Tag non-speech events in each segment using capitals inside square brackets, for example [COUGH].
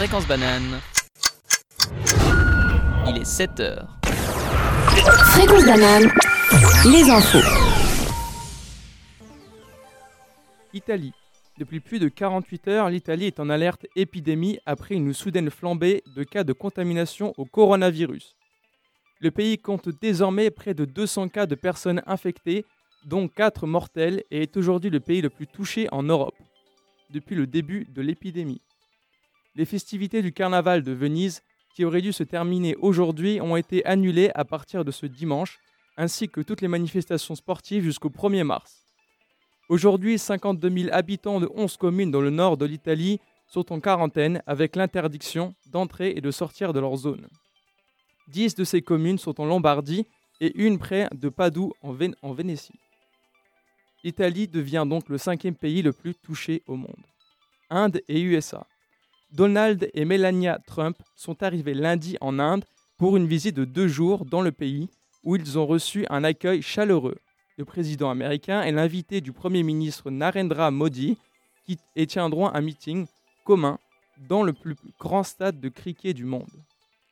Fréquence banane. Il est 7 heures. Fréquence banane, les infos. Italie. Depuis plus de 48 heures, l'Italie est en alerte épidémie après une soudaine flambée de cas de contamination au coronavirus. Le pays compte désormais près de 200 cas de personnes infectées, dont 4 mortels, et est aujourd'hui le pays le plus touché en Europe, depuis le début de l'épidémie. Les festivités du carnaval de Venise, qui auraient dû se terminer aujourd'hui, ont été annulées à partir de ce dimanche, ainsi que toutes les manifestations sportives jusqu'au 1er mars. Aujourd'hui, 52 000 habitants de 11 communes dans le nord de l'Italie sont en quarantaine avec l'interdiction d'entrer et de sortir de leur zone. 10 de ces communes sont en Lombardie et une près de Padoue en, Vén- Vénétie. L'Italie devient donc le cinquième pays le plus touché au monde. Inde et USA. Donald et Melania Trump sont arrivés lundi en Inde pour une visite de deux jours dans le pays où ils ont reçu un accueil chaleureux. Le président américain et l'invité du Premier ministre Narendra Modi qui et tiendront un meeting commun dans le plus grand stade de cricket du monde.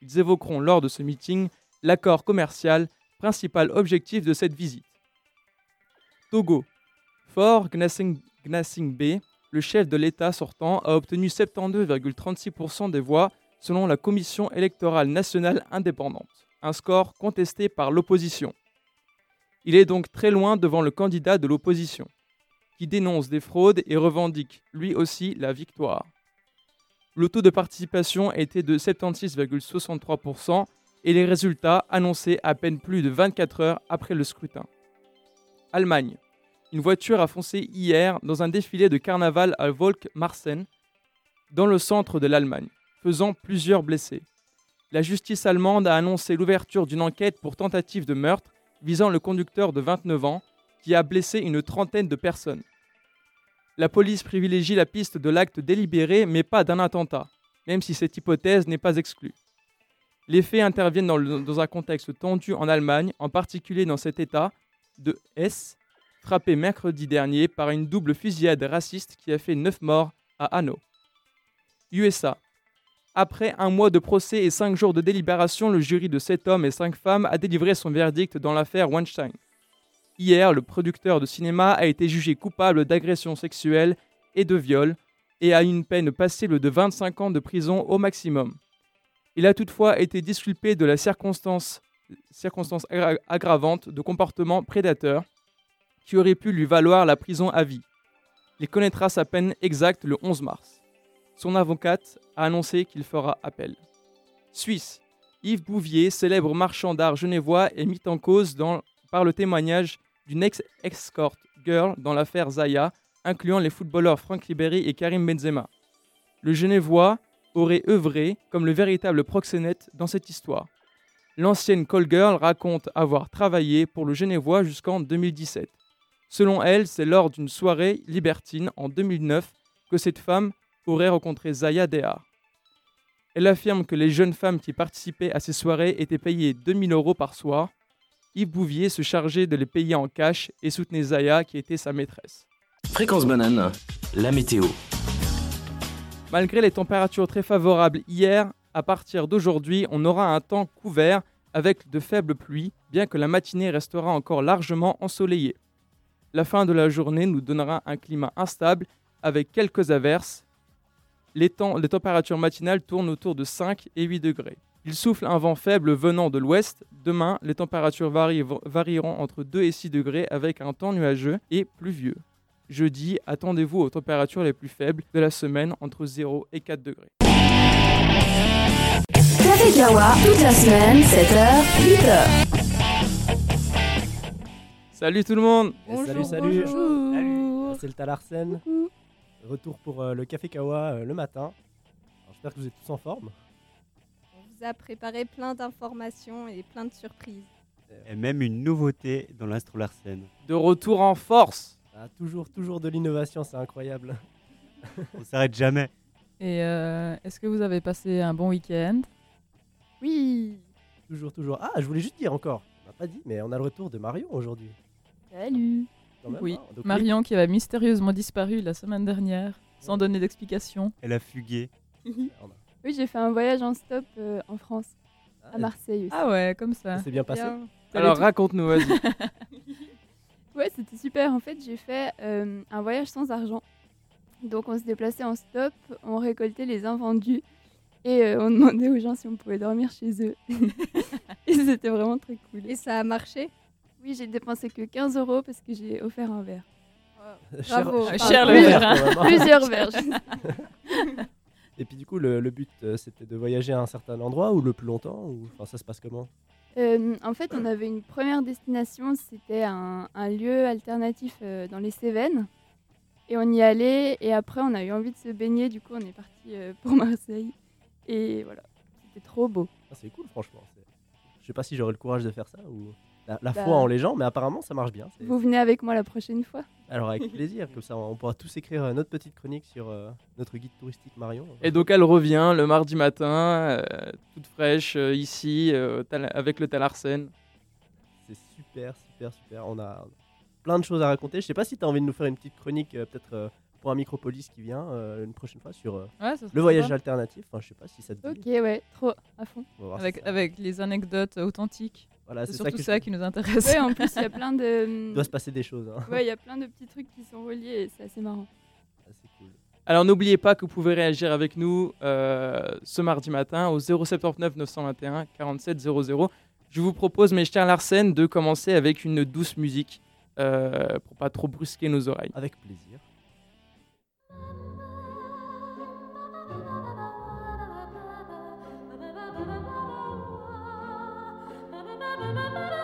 Ils évoqueront lors de ce meeting l'accord commercial, principal objectif de cette visite. Togo. Fort Gnassingbé, le chef de l'État sortant, a obtenu 72,36% des voix selon la Commission électorale nationale indépendante, un score contesté par l'opposition. Il est donc très loin devant le candidat de l'opposition, qui dénonce des fraudes et revendique lui aussi la victoire. Le taux de participation était de 76,63% et les résultats annoncés à peine plus de 24 heures après le scrutin. Allemagne. Une voiture a foncé hier dans un défilé de carnaval à Volk-Marsen, dans le centre de l'Allemagne, faisant plusieurs blessés. La justice allemande a annoncé l'ouverture d'une enquête pour tentative de meurtre visant le conducteur de 29 ans qui a blessé une trentaine de personnes. La police privilégie la piste de l'acte délibéré mais pas d'un attentat, même si cette hypothèse n'est pas exclue. Les faits interviennent dans, un contexte tendu en Allemagne, en particulier dans cet État de Hesse, frappé mercredi dernier par une double fusillade raciste qui a fait 9 morts à Hanau. USA. Après un mois de procès et 5 jours de délibération, le jury de 7 hommes et 5 femmes a délivré son verdict dans l'affaire Weinstein. Hier, le producteur de cinéma a été jugé coupable d'agression sexuelle et de viol et a une peine passible de 25 ans de prison au maximum. Il a toutefois été disculpé de la circonstance, circonstance aggra- aggravante de comportement prédateur qui aurait pu lui valoir la prison à vie. Il connaîtra sa peine exacte le 11 mars. Son avocate a annoncé qu'il fera appel. Suisse. Yves Bouvier, célèbre marchand d'art genevois, est mis en cause par le témoignage d'une ex-escort girl dans l'affaire Zaya, incluant les footballeurs Franck Ribéry et Karim Benzema. Le genevois aurait œuvré comme le véritable proxénète dans cette histoire. L'ancienne call girl raconte avoir travaillé pour le genevois jusqu'en 2017. Selon elle, c'est lors d'une soirée libertine en 2009 que cette femme aurait rencontré Zaya Dehar. Elle affirme que les jeunes femmes qui participaient à ces soirées étaient payées 2000 euros par soir. Yves Bouvier se chargeait de les payer en cash et soutenait Zaya qui était sa maîtresse. Fréquence banane, la météo. Malgré les températures très favorables hier, à partir d'aujourd'hui, on aura un temps couvert avec de faibles pluies, bien que la matinée restera encore largement ensoleillée. La fin de la journée nous donnera un climat instable avec quelques averses. Les, températures matinales tournent autour de 5 et 8 degrés. Il souffle un vent faible venant de l'ouest. Demain, les températures varieront entre 2 et 6 degrés avec un temps nuageux et pluvieux. Jeudi, attendez-vous aux températures les plus faibles de la semaine entre 0 et 4 degrés. Toute la semaine, 7h, 8h. Salut tout le monde Eh, salut, salut. Bonjour. C'est le Talarsen. Retour pour euh, le Café Kawa euh, le matin. J'espère que vous êtes tous en forme. On vous a préparé plein d'informations et plein de surprises. Et même une nouveauté dans l'Astro Larsen. De retour en force Ah, toujours, toujours de l'innovation, c'est incroyable. [LAUGHS] On s'arrête jamais. Et euh, est-ce que vous avez passé un bon week-end? Oui Toujours, toujours. Ah, je voulais juste dire encore. On n'a pas dit, mais on a le retour de Marion aujourd'hui. Salut Oui, hein. Donc, Marion qui avait mystérieusement disparu la semaine dernière, sans donner d'explication. Elle a fugué. [LAUGHS] oui, j'ai fait un voyage en stop euh, en France, Ah, à Marseille aussi. Ah ouais, comme Ça s'est bien passé. Bien. Alors raconte-nous, vas-y. [LAUGHS] Ouais, c'était super. En fait, j'ai fait euh, un voyage sans argent. Donc, on se déplaçait en stop, on récoltait les invendus et euh, on [LAUGHS] demandait aux gens si on pouvait dormir chez eux. et c'était vraiment très cool. Et ça a marché? Oui, j'ai dépensé que 15 euros parce que j'ai offert un verre. Cher- Bravo. Cher- cher le verre, hein. Plusieurs verres. [LAUGHS] Et puis du coup, le, le but, euh, c'était de voyager à un certain endroit ou le plus longtemps ou... Enfin, ça se passe comment? Euh, en fait, on avait une première destination, c'était un, un lieu alternatif euh, dans les Cévennes. Et on y allait, et après, on a eu envie de se baigner, du coup, on est parti euh, pour Marseille. Et voilà, c'était trop beau. Ah, C'est cool, franchement. Je sais pas si j'aurais le courage de faire ça ou la, la Bah. foi en les gens, mais apparemment, ça marche bien. Vous venez avec moi la prochaine fois Alors, avec [LAUGHS] plaisir, comme ça, on pourra tous écrire euh, notre petite chronique sur euh, notre guide touristique Marion. Et donc elle revient le mardi matin, euh, toute fraîche, euh, ici, euh, avec le Talarsen. C'est super, super, super. On a plein de choses à raconter. Je sais pas si tu as envie de nous faire une petite chronique, euh, peut-être euh, pour un Micropolis qui vient euh, une prochaine fois sur euh, Ouais, le voyage sympa. alternatif. Enfin, je sais pas si ça te dit. Ok, ouais, trop, à fond. Avec les anecdotes authentiques. Voilà, C'est ça, surtout que ça je- qui nous intéresse. Ouais, en plus, il y a plein de. Il doit se passer des choses. hein. Ouais, il y a plein de petits trucs qui sont reliés et c'est assez marrant. Ah, c'est cool. Alors n'oubliez pas que vous pouvez réagir avec nous euh, ce mardi matin au 079 921 47 00. Je vous propose, mes chers Larsen, de commencer avec une douce musique euh, pour pas trop brusquer nos oreilles. Avec plaisir. ba ba ba ba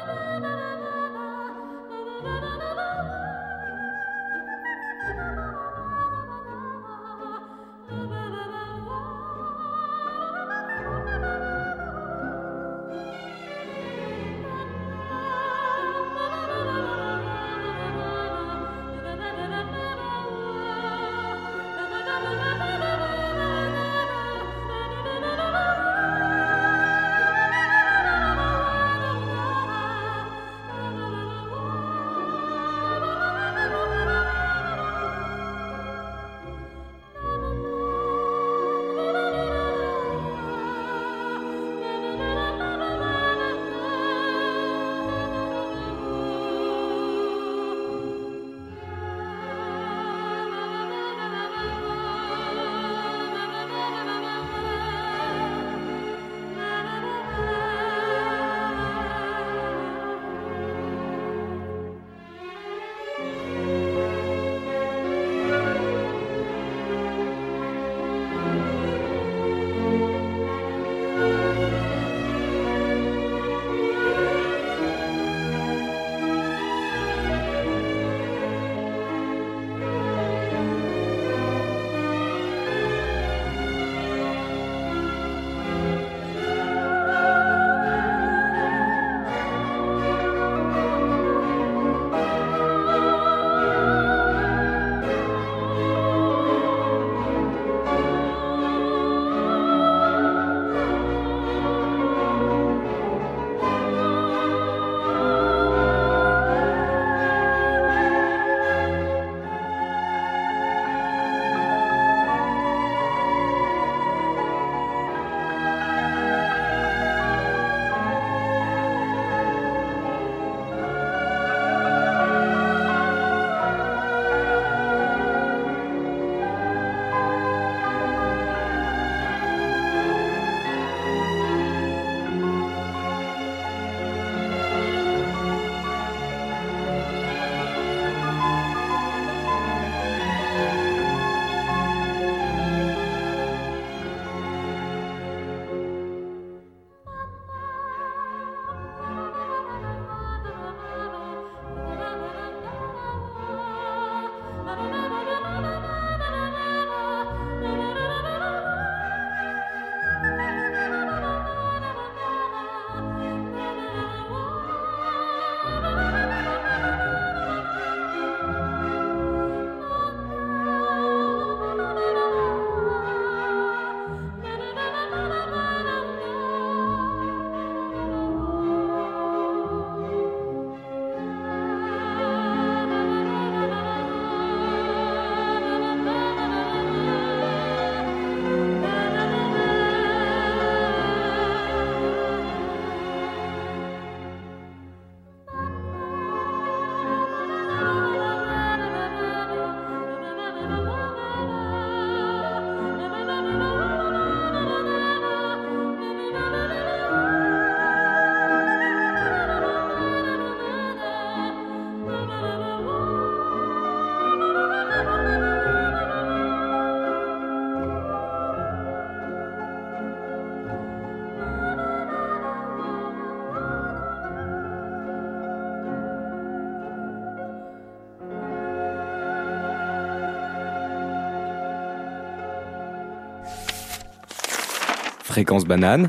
Fréquence banane,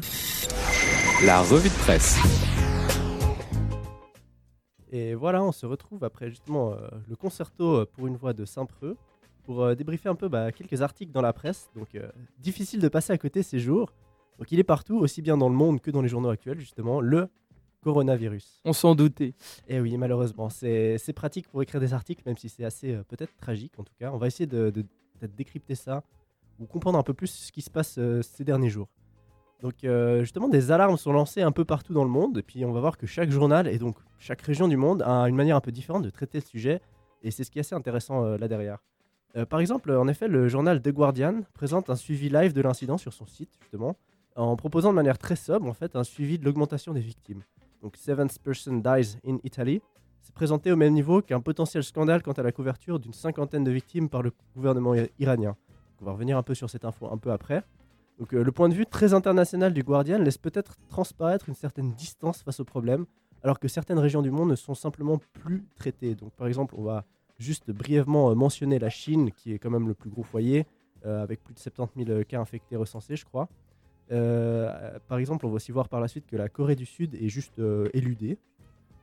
la revue de presse. Et voilà, on se retrouve après justement euh, le concerto euh, pour une voix de Saint-Preux pour euh, débriefer un peu bah, quelques articles dans la presse. Donc euh, difficile de passer à côté ces jours. Donc il est partout, aussi bien dans le monde que dans les journaux actuels justement, le coronavirus. On s'en doutait. Et oui, malheureusement, c'est c'est pratique pour écrire des articles, même si c'est assez euh, peut-être tragique en tout cas. On va essayer de, décrypter ça ou comprendre un peu plus ce qui se passe euh, ces derniers jours. Donc euh, justement, des alarmes sont lancées un peu partout dans le monde, et puis on va voir que chaque journal et donc chaque région du monde a une manière un peu différente de traiter le sujet, et c'est ce qui est assez intéressant euh, là derrière. Euh, par exemple, en effet, le journal The Guardian présente un suivi live de l'incident sur son site, justement, en proposant de manière très sobre, en fait, un suivi de l'augmentation des victimes. Donc, Seventh Person Dies in Italy, c'est présenté au même niveau qu'un potentiel scandale quant à la couverture d'une cinquantaine de victimes par le gouvernement iranien. On va revenir un peu sur cette info un peu après. Donc, euh, le point de vue très international du Guardian laisse peut-être transparaître une certaine distance face au problème, alors que certaines régions du monde ne sont simplement plus traitées. Donc, par exemple, on va juste brièvement euh, mentionner la Chine, qui est quand même le plus gros foyer, euh, avec plus de 70 000 cas infectés recensés, je crois. Par exemple, on va aussi voir par la suite que la Corée du Sud est juste éludée.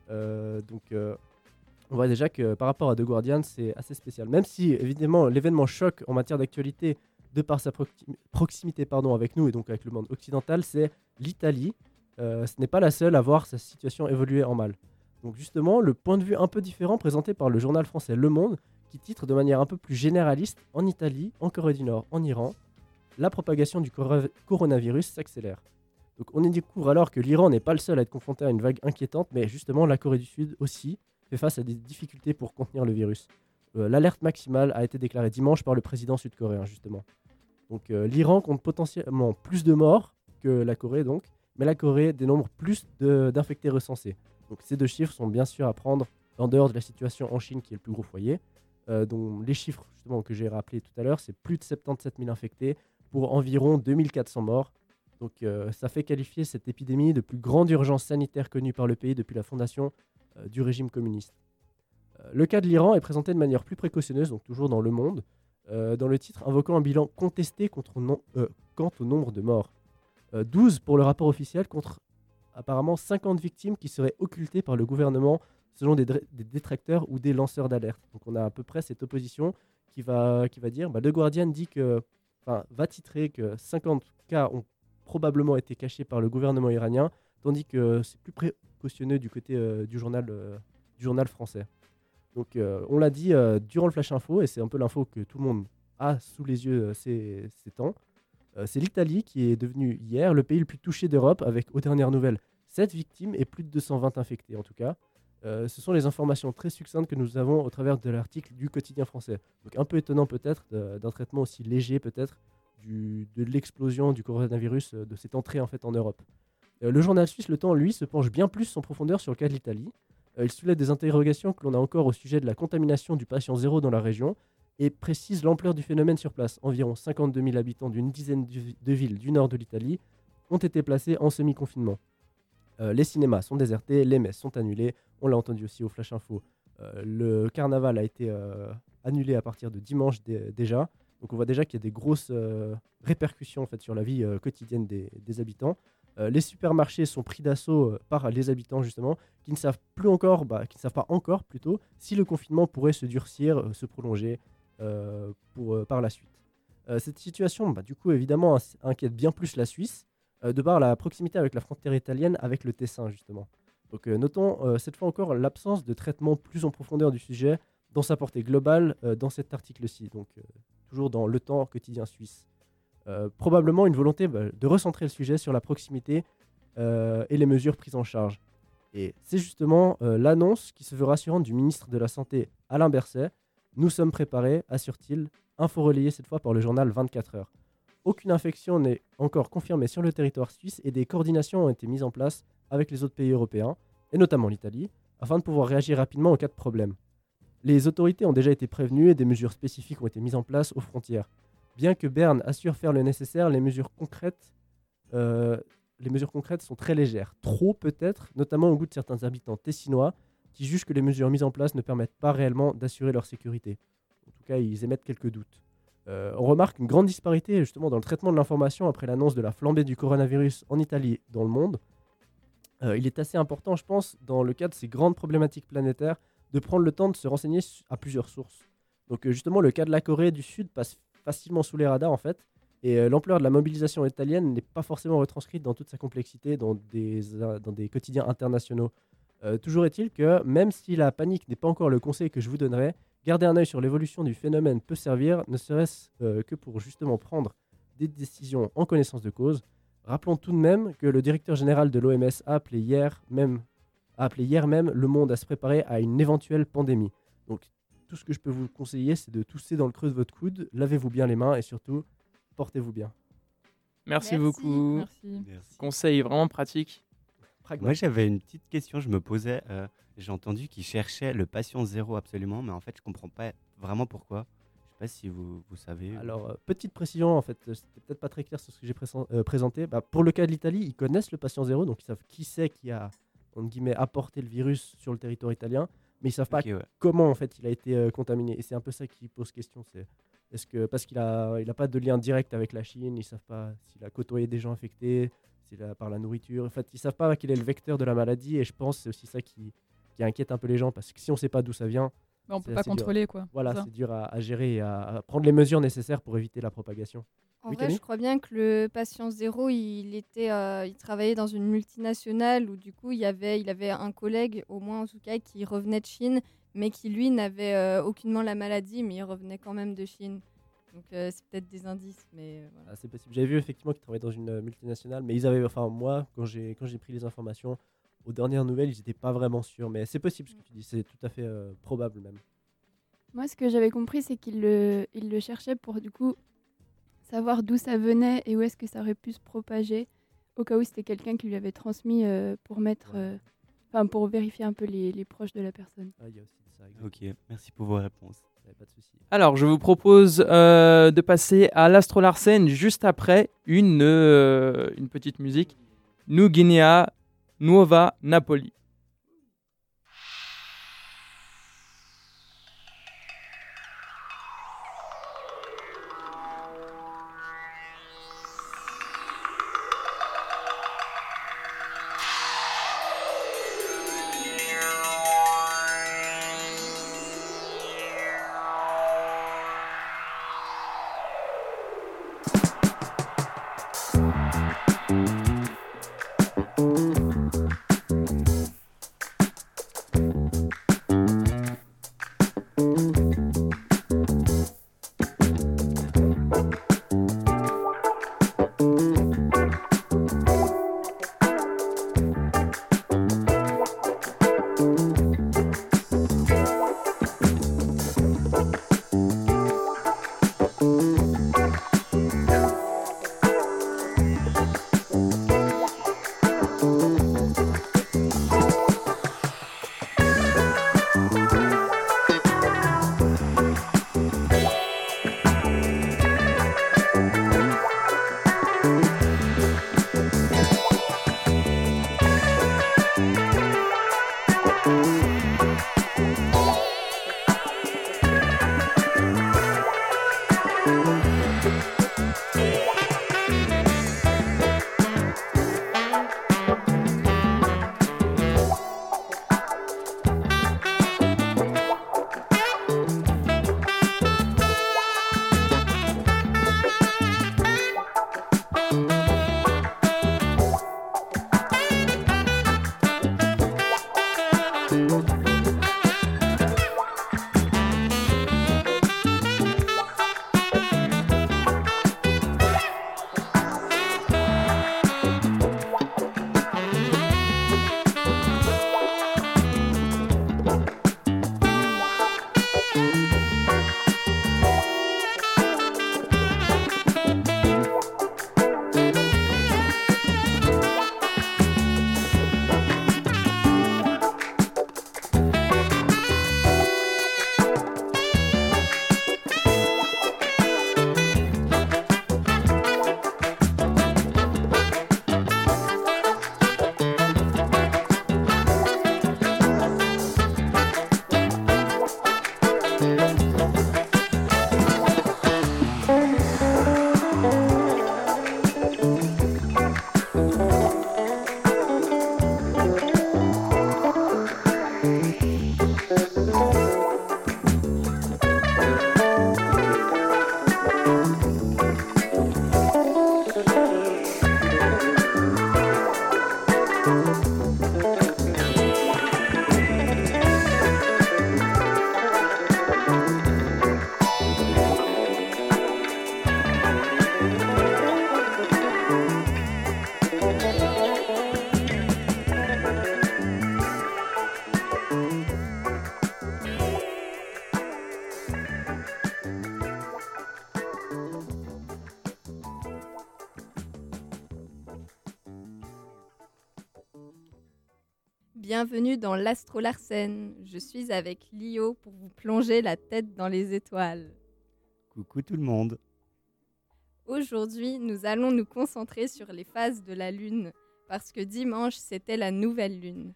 Donc, on voit déjà que par rapport à The Guardian, c'est assez spécial. Même si, évidemment, l'événement choc en matière d'actualité, de par sa proxi- proximité pardon, avec nous et donc avec le monde occidental, c'est l'Italie. Euh, ce n'est pas la seule à voir sa situation évoluer en mal. Donc justement, le point de vue un peu différent présenté par le journal français Le Monde, qui titre de manière un peu plus généraliste En Italie, en Corée du Nord, en Iran, la propagation du coro- coronavirus s'accélère. Donc on y découvre alors que l'Iran n'est pas le seul à être confronté à une vague inquiétante, mais justement la Corée du Sud aussi fait face à des difficultés pour contenir le virus. Euh, L'alerte maximale a été déclarée dimanche par le président sud-coréen justement. Donc euh, l'Iran compte potentiellement plus de morts que la Corée donc, mais la Corée dénombre plus d'infectés recensés. Donc ces deux chiffres sont bien sûr à prendre en dehors de la situation en Chine qui est le plus gros foyer, euh, dont les chiffres justement que j'ai rappelés tout à l'heure, c'est plus de 77 000 infectés pour environ 2400 morts. Donc euh, ça fait qualifier cette épidémie de plus grande urgence sanitaire connue par le pays depuis la fondation du régime communiste. Le cas de l'Iran est présenté de manière plus précautionneuse, donc toujours dans Le Monde, euh, dans le titre invoquant un bilan contesté euh, quant au nombre de morts. Euh, 12 pour le rapport officiel contre apparemment 50 victimes qui seraient occultées par le gouvernement selon des, détracteurs ou des lanceurs d'alerte. Donc on a à peu près cette opposition qui va, qui va dire, bah, le Guardian dit que, va titrer que 50 cas ont probablement été cachés par le gouvernement iranien, tandis que c'est plus précautionneux du côté euh, euh, du journal français. Donc euh, on l'a dit euh, durant le Flash Info, et c'est un peu l'info que tout le monde a sous les yeux euh, ces, ces temps, c'est l'Italie qui est devenue hier le pays le plus touché d'Europe, avec aux dernières nouvelles 7 victimes et plus de 220 infectés en tout cas. Ce sont les informations très succinctes que nous avons au travers de l'article du quotidien français. Donc un peu étonnant peut-être d'un traitement aussi léger peut-être de l'explosion du coronavirus, de cette entrée en fait en Europe. Le journal suisse Le Temps, lui, se penche bien plus en profondeur sur le cas de l'Italie. Euh, il soulève des interrogations que l'on a encore au sujet de la contamination du patient zéro dans la région et précise l'ampleur du phénomène sur place. Environ 52 000 habitants d'une dizaine de villes du nord de l'Italie ont été placés en semi-confinement. Euh, les cinémas sont désertés, les messes sont annulées. On l'a entendu aussi au Flash Info. Euh, le carnaval a été annulé à partir de dimanche dé- déjà. Donc on voit déjà qu'il y a des grosses répercussions en sur la vie quotidienne des habitants. Euh, les supermarchés sont pris d'assaut euh, par les habitants justement, qui ne savent plus encore, bah, qui ne savent pas encore plutôt, si le confinement pourrait se durcir, euh, se prolonger pour, par la suite. Cette situation, bah, du coup, évidemment, inquiète bien plus la Suisse, de par la proximité avec la frontière italienne, avec le Tessin, justement. Donc, notons cette fois encore l'absence de traitement plus en profondeur du sujet dans sa portée globale dans cet article-ci, donc toujours dans le temps quotidien suisse. Euh, probablement une volonté bah, de recentrer le sujet sur la proximité euh, et les mesures prises en charge. Et c'est justement euh, l'annonce qui se veut rassurante du ministre de la Santé, Alain Berset. Nous sommes préparés, assure-t-il, info relayée cette fois par le journal 24 heures. Aucune infection n'est encore confirmée sur le territoire suisse et des coordinations ont été mises en place avec les autres pays européens, et notamment l'Italie, afin de pouvoir réagir rapidement en cas de problème. Les autorités ont déjà été prévenues et des mesures spécifiques ont été mises en place aux frontières. Bien que Berne assure faire le nécessaire, les mesures concrètes, euh, les mesures concrètes sont très légères. Trop peut-être, notamment au goût de certains habitants tessinois qui jugent que les mesures mises en place ne permettent pas réellement d'assurer leur sécurité. En tout cas, ils émettent quelques doutes. Euh, on remarque une grande disparité justement dans le traitement de l'information après l'annonce de la flambée du coronavirus en Italie dans le monde. Euh, il est assez important, je pense, dans le cadre de ces grandes problématiques planétaires, de prendre le temps de se renseigner à plusieurs sources. Donc justement, le cas de la Corée du Sud passe facilement sous les radars en fait, et euh, l'ampleur de la mobilisation italienne n'est pas forcément retranscrite dans toute sa complexité dans des, euh, dans des quotidiens internationaux. Euh, toujours est-il que même si la panique n'est pas encore le conseil que je vous donnerais, garder un œil sur l'évolution du phénomène peut servir, ne serait-ce que pour justement prendre des décisions en connaissance de cause. Rappelons tout de même que le directeur général de l'OMS a appelé hier même, a appelé hier même le monde à se préparer à une éventuelle pandémie. Donc tout ce que je peux vous conseiller, c'est de tousser dans le creux de votre coude, lavez-vous bien les mains et surtout, portez-vous bien. Merci, Merci. beaucoup. Merci. Merci. Conseil vraiment pratique. Moi, j'avais une petite question. Je me posais. euh, J'ai entendu qu'ils cherchaient le patient zéro absolument, mais en fait, je comprends pas vraiment pourquoi. Je sais pas si vous, vous savez. Alors, euh, petite précision, en fait, euh, c'était peut-être pas très clair sur ce que j'ai présen- euh, présenté. Bah, pour le cas de l'Italie, ils connaissent le patient zéro, donc ils savent qui c'est qui a, entre guillemets, apporté le virus sur le territoire italien, mais ils savent pas ouais. comment, en fait, il a été euh, contaminé. Et c'est un peu ça qui pose question. C'est est-ce que parce qu'il a, il a pas de lien direct avec la Chine, ils savent pas s'il a côtoyé des gens infectés, s'il a par la nourriture. En fait, ils savent pas qu'il est le vecteur de la maladie. Et je pense que c'est aussi ça qui, qui inquiète un peu les gens, parce que si on sait pas d'où ça vient, on C'est peut pas dur. contrôler quoi. voilà, c'est dur à, à gérer et à, à prendre les mesures nécessaires pour éviter la propagation. En Oui, vrai, Camille je crois bien que le patient zéro, il était, euh, il travaillait dans une multinationale où du coup, il y avait, il avait un collègue, au moins en tout cas, qui revenait de Chine, mais qui lui n'avait euh, aucunement la maladie, mais il revenait quand même de Chine. Donc euh, c'est peut-être des indices, mais euh, voilà. Ah, c'est possible. J'avais vu effectivement qu'ils travaillaient dans une multinationale, mais ils avaient, enfin moi, quand j'ai quand j'ai pris les informations, aux dernières nouvelles, ils n'étaient pas vraiment sûrs. Mais c'est possible ce que tu dis, c'est tout à fait euh, probable même. Moi, ce que j'avais compris, c'est qu'il le, il le cherchait pour du coup savoir d'où ça venait et où est-ce que ça aurait pu se propager, au cas où c'était quelqu'un qui lui avait transmis euh, pour mettre, euh, enfin pour vérifier un peu les, les proches de la personne. Ah, il y a aussi ça. Ok, merci pour vos réponses. Pas de souci. Alors, je vous propose euh, de passer à l'Astro Larsen juste après une, euh, une petite musique. New Guinea, Nuova Napoli. Bienvenue dans l'Astro Larsen. Je suis avec Lio pour vous plonger la tête dans les étoiles. Coucou tout le monde. Aujourd'hui, nous allons nous concentrer sur les phases de la Lune, parce que dimanche, c'était la nouvelle Lune.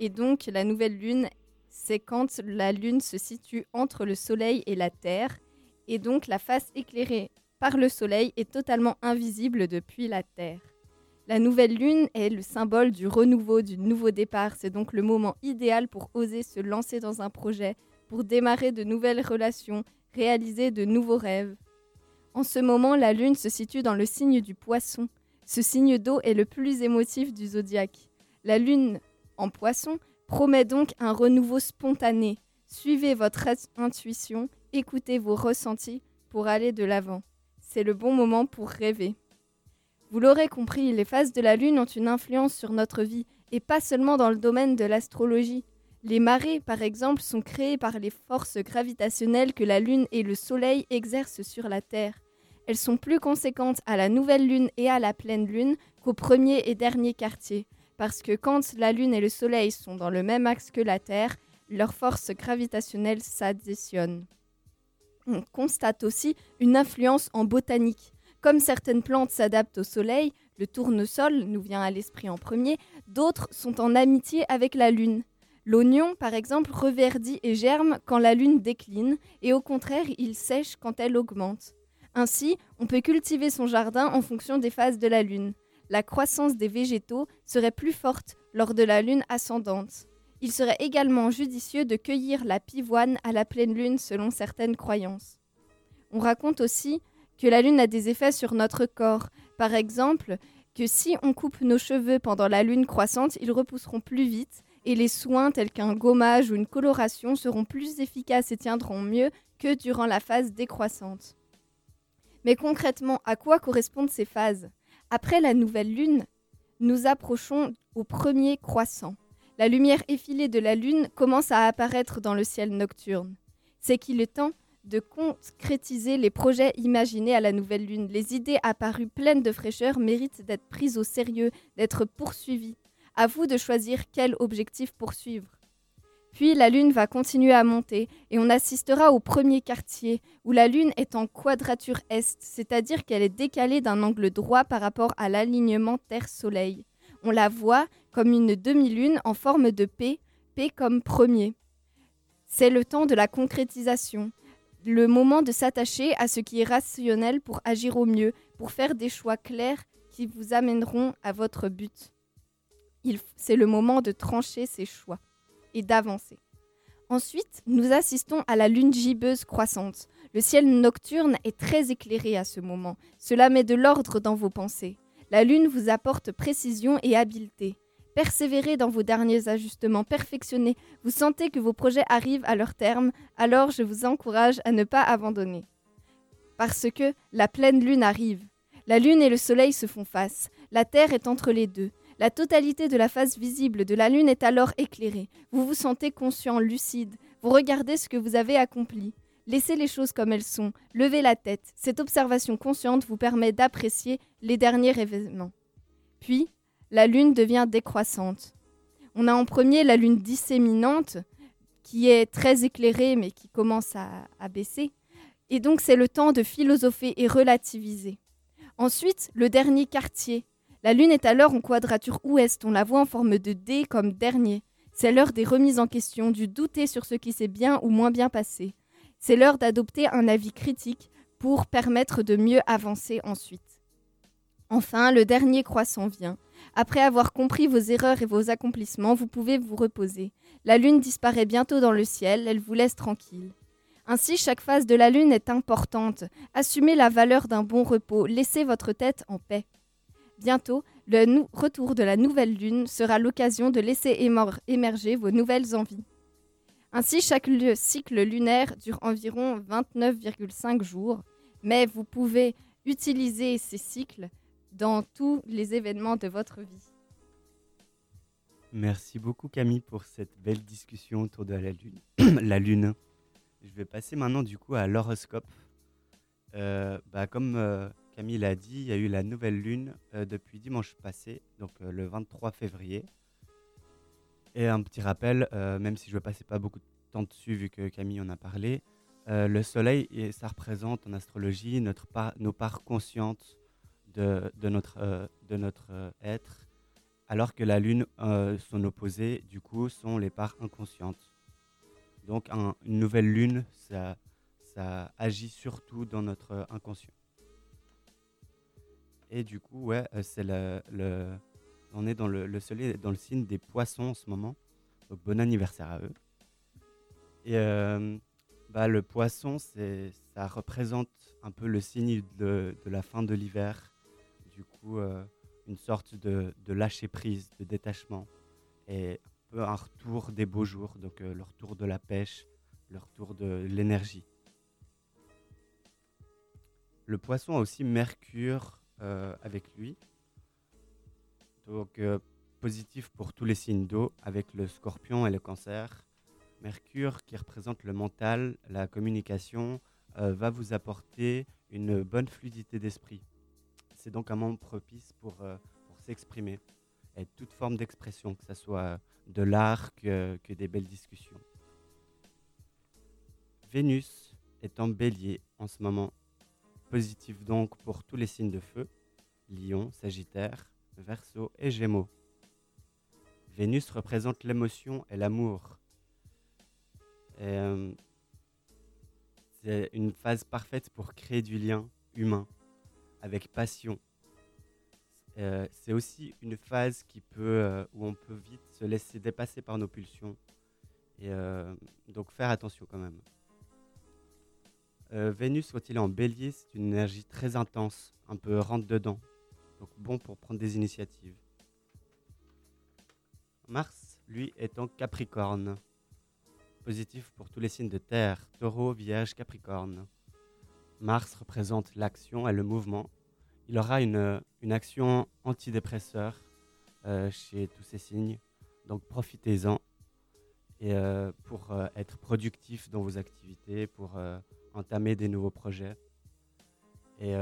Et donc, la nouvelle Lune, c'est quand la Lune se situe entre le Soleil et la Terre, et donc la face éclairée par le Soleil est totalement invisible depuis la Terre. La nouvelle lune est le symbole du renouveau, du nouveau départ. C'est donc le moment idéal pour oser se lancer dans un projet, pour démarrer de nouvelles relations, réaliser de nouveaux rêves. En ce moment, la lune se situe dans le signe du poisson. Ce signe d'eau est le plus émotif du zodiaque. La lune en poisson promet donc un renouveau spontané. Suivez votre intuition, écoutez vos ressentis pour aller de l'avant. C'est le bon moment pour rêver. Vous l'aurez compris, les phases de la Lune ont une influence sur notre vie, et pas seulement dans le domaine de l'astrologie. Les marées, par exemple, sont créées par les forces gravitationnelles que la Lune et le Soleil exercent sur la Terre. Elles sont plus conséquentes à la nouvelle Lune et à la pleine Lune qu'au premier et dernier quartier, parce que quand la Lune et le Soleil sont dans le même axe que la Terre, leurs forces gravitationnelles s'additionnent. On constate aussi une influence en botanique. Comme certaines plantes s'adaptent au soleil, le tournesol nous vient à l'esprit en premier, d'autres sont en amitié avec la lune. L'oignon, par exemple, reverdit et germe quand la lune décline, et au contraire, il sèche quand elle augmente. Ainsi, on peut cultiver son jardin en fonction des phases de la lune. La croissance des végétaux serait plus forte lors de la lune ascendante. Il serait également judicieux de cueillir la pivoine à la pleine lune selon certaines croyances. On raconte aussi que la lune a des effets sur notre corps. Par exemple, que si on coupe nos cheveux pendant la lune croissante, ils repousseront plus vite et les soins tels qu'un gommage ou une coloration seront plus efficaces et tiendront mieux que durant la phase décroissante. Mais concrètement, à quoi correspondent ces phases? Après la nouvelle lune, nous approchons au premier croissant. La lumière effilée de la lune commence à apparaître dans le ciel nocturne. C'est qu'il est temps de concrétiser les projets imaginés à la nouvelle lune. Les idées apparues pleines de fraîcheur méritent d'être prises au sérieux, d'être poursuivies. À vous de choisir quel objectif poursuivre. Puis la lune va continuer à monter et on assistera au premier quartier où la lune est en quadrature est, c'est-à-dire qu'elle est décalée d'un angle droit par rapport à l'alignement Terre-Soleil. On la voit comme une demi-lune en forme de P, P comme premier. C'est le temps de la concrétisation le moment de s'attacher à ce qui est rationnel pour agir au mieux, pour faire des choix clairs qui vous amèneront à votre but. C'est le moment de trancher ses choix et d'avancer. Ensuite, nous assistons à la lune gibbeuse croissante. Le ciel nocturne est très éclairé à ce moment. Cela met de l'ordre dans vos pensées. La lune vous apporte précision et habileté. Persévérez dans vos derniers ajustements, perfectionnez. Vous sentez que vos projets arrivent à leur terme, alors je vous encourage à ne pas abandonner. Parce que la pleine lune arrive. La lune et le soleil se font face. La terre est entre les deux. La totalité de la face visible de la lune est alors éclairée. Vous vous sentez conscient, lucide. Vous regardez ce que vous avez accompli. Laissez les choses comme elles sont. Levez la tête. Cette observation consciente vous permet d'apprécier les derniers événements. Puis, la lune devient décroissante. On a en premier la lune disséminante, qui est très éclairée mais qui commence à, baisser. Et donc c'est le temps de philosopher et relativiser. Ensuite, le dernier quartier. La lune est alors en quadrature ouest, on la voit en forme de D comme dernier. C'est l'heure des remises en question, du douter sur ce qui s'est bien ou moins bien passé. C'est l'heure d'adopter un avis critique pour permettre de mieux avancer ensuite. Enfin, le dernier croissant vient. Après avoir compris vos erreurs et vos accomplissements, vous pouvez vous reposer. La lune disparaît bientôt dans le ciel, elle vous laisse tranquille. Ainsi, chaque phase de la lune est importante. Assumez la valeur d'un bon repos, laissez votre tête en paix. Bientôt, le retour de la nouvelle lune sera l'occasion de laisser émerger vos nouvelles envies. Ainsi, chaque cycle lunaire dure environ 29,5 jours, mais vous pouvez utiliser ces cycles dans tous les événements de votre vie. Merci beaucoup Camille pour cette belle discussion autour de la lune. [CLEARS THROAT] la lune. Je vais passer maintenant du coup à l'horoscope. Euh, bah, comme euh, Camille l'a dit, il y a eu la nouvelle lune euh, depuis dimanche passé, donc le 23 février. Et un petit rappel, même si je ne passer pas beaucoup de temps dessus vu que Camille en a parlé, le soleil, et ça représente en astrologie notre part- nos parts conscientes de, notre, euh, de notre euh, être, alors que la lune, euh, son opposé, du coup, sont les parts inconscientes. Donc un- une nouvelle lune, ça, ça agit surtout dans notre inconscient. Et du coup, ouais, c'est le, le- on est dans le, le soleil dans le signe des poissons en ce moment. Donc bon anniversaire à eux. Et bah, le poisson, ça représente un peu le signe de, de la fin de l'hiver. Du coup, euh, une sorte de, lâcher prise, de détachement. Et un peu un retour des beaux jours, donc euh, le retour de la pêche, le retour de l'énergie. Le poisson a aussi Mercure euh, avec lui. Donc positif pour tous les signes d'eau, avec le scorpion et le cancer. Mercure, qui représente le mental, la communication, va vous apporter une bonne fluidité d'esprit. C'est donc un moment propice pour, euh, s'exprimer et toute forme d'expression, que ce soit de l'art que, que des belles discussions. Vénus est en bélier en ce moment. Positif donc pour tous les signes de feu, Lion, Sagittaire, Verseau et Gémeaux. Vénus représente l'émotion et l'amour. Euh, C'est une phase parfaite pour créer du lien humain avec passion. Euh, c'est aussi une phase qui peut, euh, où on peut vite se laisser dépasser par nos pulsions. Et euh, donc faire attention quand même. Vénus, quand il est en bélier, c'est une énergie très intense, un peu rentre dedans. Donc bon pour prendre des initiatives. Mars, lui, est en Capricorne. Positif pour tous les signes de terre, taureau, vierge, capricorne. Mars représente l'action et le mouvement. Il aura une, une action antidépresseur euh, chez tous ces signes. Donc profitez-en euh, pour euh, être productif dans vos activités, pour entamer des nouveaux projets. Et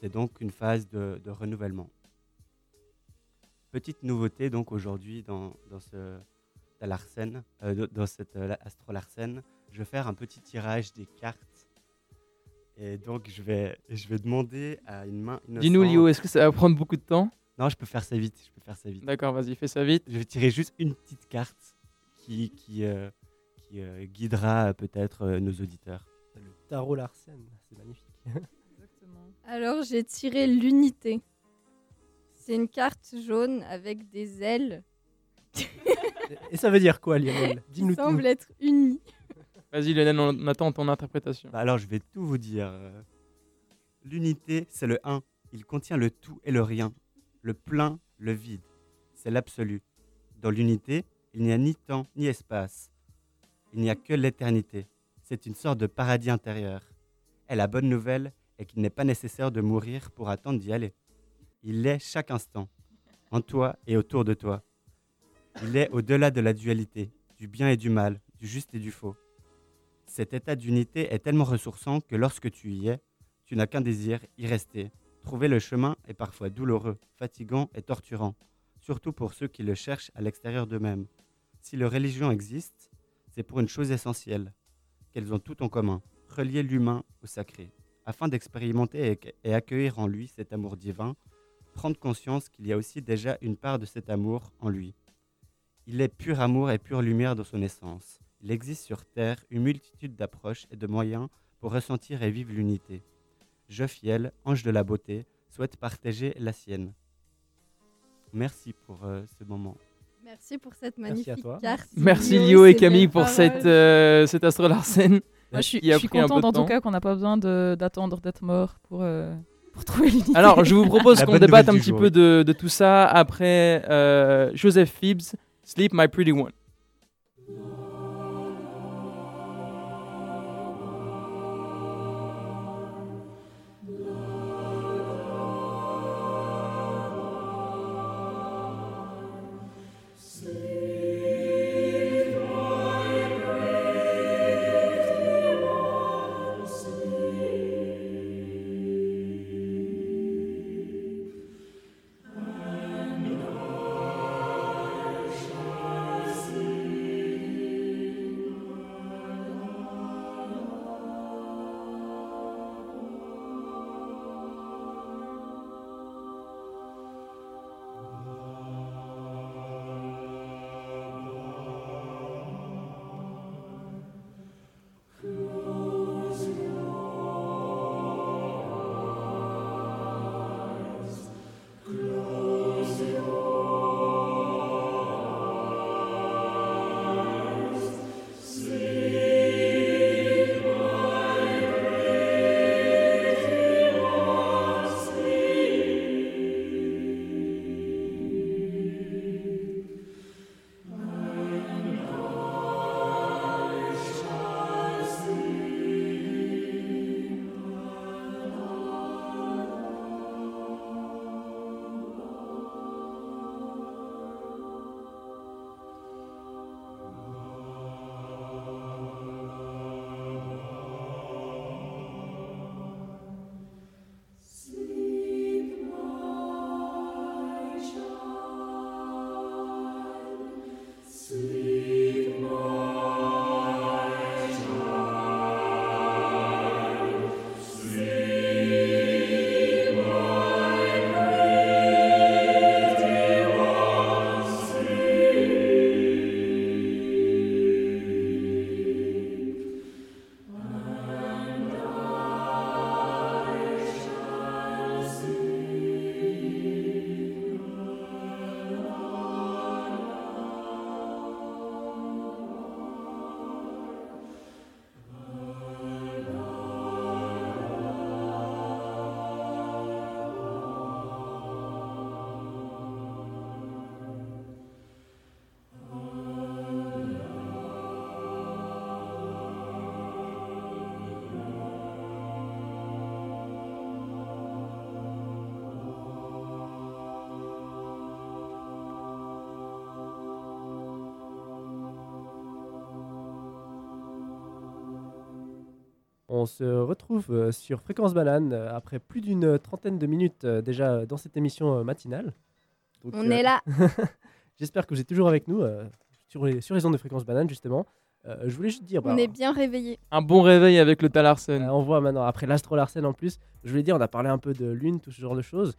c'est donc une phase de, renouvellement. Petite nouveauté donc aujourd'hui dans, dans ce dans cette Astro Larsen, je vais faire un petit tirage des cartes. Et donc je vais, je vais demander à une main innocente. Dis-nous, Lio, est-ce que ça va prendre beaucoup de temps? Non, je peux faire ça vite. Je peux faire ça vite. D'accord, vas-y, fais ça vite. Je vais tirer juste une petite carte qui, qui, euh, qui euh, guidera euh, peut-être euh, nos auditeurs. Le tarot Larsen, c'est magnifique. Alors j'ai tiré l'unité. C'est une carte jaune avec des ailes Et ça veut dire quoi, Lionel? [LAUGHS] Dis-nous tout. semblent être unies. Vas-y, Lionel, on attend ton interprétation. Bah alors je vais tout vous dire. euh. L'unité, c'est le 1. Il contient le tout et le rien. Le plein, le vide. C'est l'absolu. Dans l'unité, il n'y a ni temps ni espace. Il n'y a que l'éternité. C'est une sorte de paradis intérieur. Et la bonne nouvelle est qu'il n'est pas nécessaire de mourir pour attendre d'y aller. Il est chaque instant, en toi et autour de toi. Il est au-delà de la dualité, du bien et du mal, du juste et du faux. Cet état d'unité est tellement ressourçant que lorsque tu y es, tu n'as qu'un désir, y rester. Trouver le chemin est parfois douloureux, fatigant et torturant, surtout pour ceux qui le cherchent à l'extérieur d'eux-mêmes. Si leur religion existe, c'est pour une chose essentielle, qu'elles ont tout en commun, relier l'humain au sacré, afin d'expérimenter et, accueillir en lui cet amour divin, prendre conscience qu'il y a aussi déjà une part de cet amour en lui. Il est pur amour et pure lumière dans son essence. Il existe sur Terre une multitude d'approches et de moyens pour ressentir et vivre l'unité. Jophiel, ange de la beauté, souhaite partager la sienne. Merci pour euh, ce moment. Merci pour cette Merci à magnifique toi. carte. Merci Lio, et Camille pour cette, euh, cette Astro Larsen. [LAUGHS] Moi, je suis, je suis contente en tout temps. cas qu'on n'a pas besoin de- d'attendre d'être mort pour, euh, pour trouver l'unité. Alors, je vous propose qu'on débatte un petit jour. peu de, de tout ça après euh, Joseph Phibbs, Sleep My Pretty One. On se retrouve euh, sur Fréquence Banane euh, après plus d'une trentaine de minutes euh, déjà dans cette émission matinale. Donc, On euh, est là. [LAUGHS] J'espère que vous êtes toujours avec nous euh, sur, les, sur les ondes de Fréquence Banane, justement. Euh, je voulais juste dire. On est bien réveillés. Un bon réveil avec le Talarsen. Euh, on voit maintenant, après l'Astro Larsen en plus, je voulais dire, on a parlé un peu de lune, tout ce genre de choses.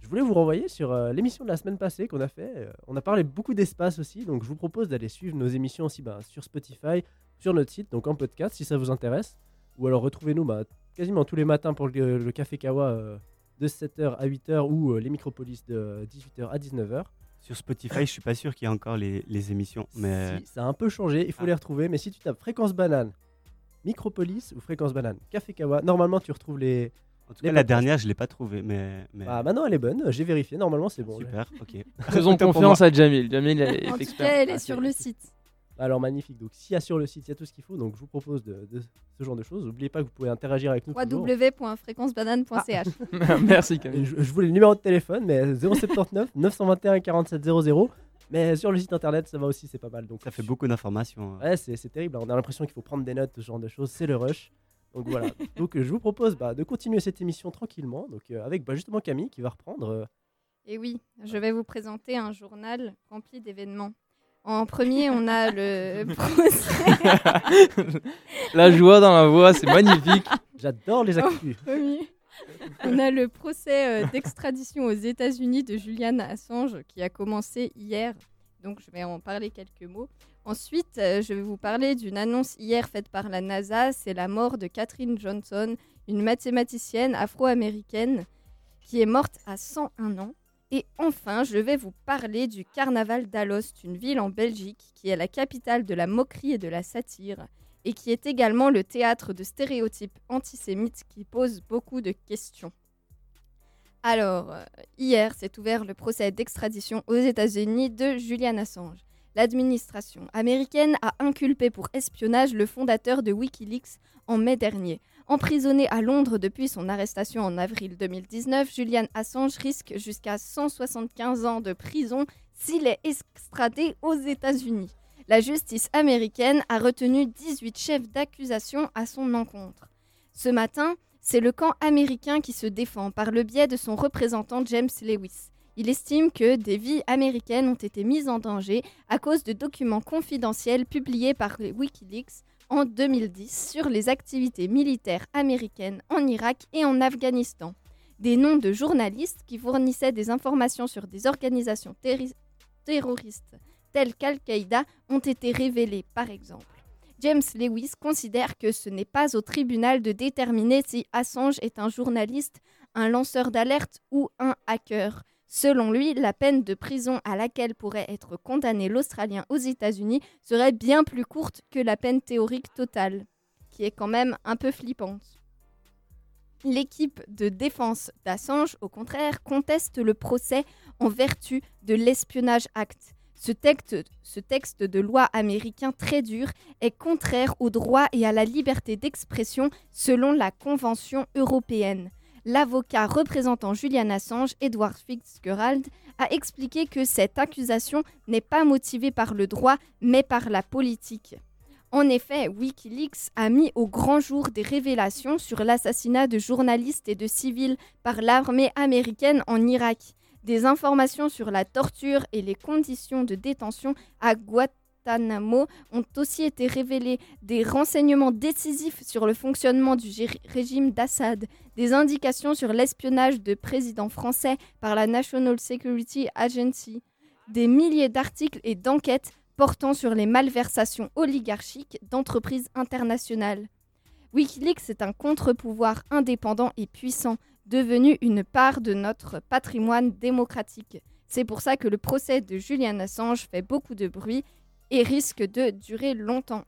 Je voulais vous renvoyer sur euh, l'émission de la semaine passée qu'on a fait. Euh, on a parlé beaucoup d'espace aussi, donc je vous propose d'aller suivre nos émissions aussi bah, sur Spotify, sur notre site, donc en podcast si ça vous intéresse. Ou alors retrouvez-nous bah, quasiment tous les matins pour le, le Café Kawa euh, de 7h à 8h ou euh, les Micropolis de 18h à 19h. Sur Spotify, je suis pas sûr qu'il y ait encore les, les émissions, mais Si, ça a un peu changé, il faut Ah. les retrouver. Mais si tu tapes Fréquence Banane, Micropolis ou Fréquence Banane, Café Kawa, normalement tu retrouves les. en tout les cas la dernière, je l'ai pas trouvée, mais, mais Bah, maintenant elle est bonne, j'ai vérifié, normalement c'est bon. super, ok. Faisons confiance à Jamil. Jamil est En tout cas, elle Ah, est sur c'est- le site. Alors magnifique, donc s'il y a sur le site, il y a tout ce qu'il faut, donc je vous propose de, de ce genre de choses. N'oubliez pas que vous pouvez interagir avec nous. www.fréquencebanane.ch. [LAUGHS] Merci Et Camille. Je, je voulais le numéro de téléphone, mais 079 921 47 00. Mais sur le site internet, ça va aussi, c'est pas mal. Donc Ça fait beaucoup d'informations. hein. Ouais, c'est c'est terrible. On a l'impression qu'il faut prendre des notes, ce genre de choses. C'est le rush. Donc voilà. [LAUGHS] donc je vous propose bah, de continuer cette émission tranquillement. Donc euh, avec bah, justement Camille qui va reprendre. euh, Et oui, je vais vous présenter un journal rempli d'événements. En premier, on a le [LAUGHS] procès. La joie dans la voix, c'est magnifique. J'adore les actus. premier, on a le procès euh, d'extradition aux États-Unis de Julian Assange qui a commencé hier. Donc, je vais en parler quelques mots. Ensuite, euh, je vais vous parler d'une annonce hier faite par la NASA. C'est la mort de Catherine Johnson, une mathématicienne afro-américaine qui est morte à 101 ans. Et enfin, je vais vous parler du carnaval d'Alost, une ville en Belgique qui est la capitale de la moquerie et de la satire, et qui est également le théâtre de stéréotypes antisémites qui posent beaucoup de questions. Alors, euh, hier s'est ouvert le procès d'extradition aux États-Unis de Julian Assange. L'administration américaine a inculpé pour espionnage le fondateur de Wikileaks en mai dernier. Emprisonné à Londres depuis son arrestation en avril 2019, Julian Assange risque jusqu'à 175 ans de prison s'il est extradé aux États-Unis. La justice américaine a retenu 18 chefs d'accusation à son encontre. Ce matin, c'est le camp américain qui se défend par le biais de son représentant James Lewis. Il estime que des vies américaines ont été mises en danger à cause de documents confidentiels publiés par Wikileaks en 2010 sur les activités militaires américaines en Irak et en Afghanistan. Des noms de journalistes qui fournissaient des informations sur des organisations terroristes telles qu'Al-Qaïda ont été révélés, par exemple. James Lewis considère que ce n'est pas au tribunal de déterminer si Assange est un journaliste, un lanceur d'alerte ou un hacker. Selon lui, la peine de prison à laquelle pourrait être condamné l'Australien aux États-Unis serait bien plus courte que la peine théorique totale, qui est quand même un peu flippante. L'équipe de défense d'Assange, au contraire, conteste le procès en vertu de l'Espionnage Act. Ce texte, ce texte de loi américain très dur est contraire au droit et à la liberté d'expression selon la Convention européenne. L'avocat représentant Julian Assange, Edward Fitzgerald, a expliqué que cette accusation n'est pas motivée par le droit, mais par la politique. En effet, Wikileaks a mis au grand jour des révélations sur l'assassinat de journalistes et de civils par l'armée américaine en Irak, des informations sur la torture et les conditions de détention à Ont aussi été révélées, des renseignements décisifs sur le fonctionnement du régime d'Assad, des indications sur l'espionnage de présidents français par la National Security Agency, des milliers d'articles et d'enquêtes portant sur les malversations oligarchiques d'entreprises internationales. Wikileaks est un contre-pouvoir indépendant et puissant, devenu une part de notre patrimoine démocratique. C'est pour ça que le procès de Julian Assange fait beaucoup de bruit et risque de durer longtemps.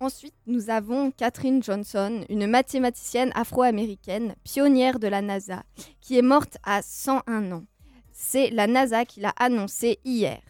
Ensuite, nous avons Catherine Johnson, une mathématicienne afro-américaine, pionnière de la NASA, qui est morte à 101 ans. C'est la NASA qui l'a annoncé hier.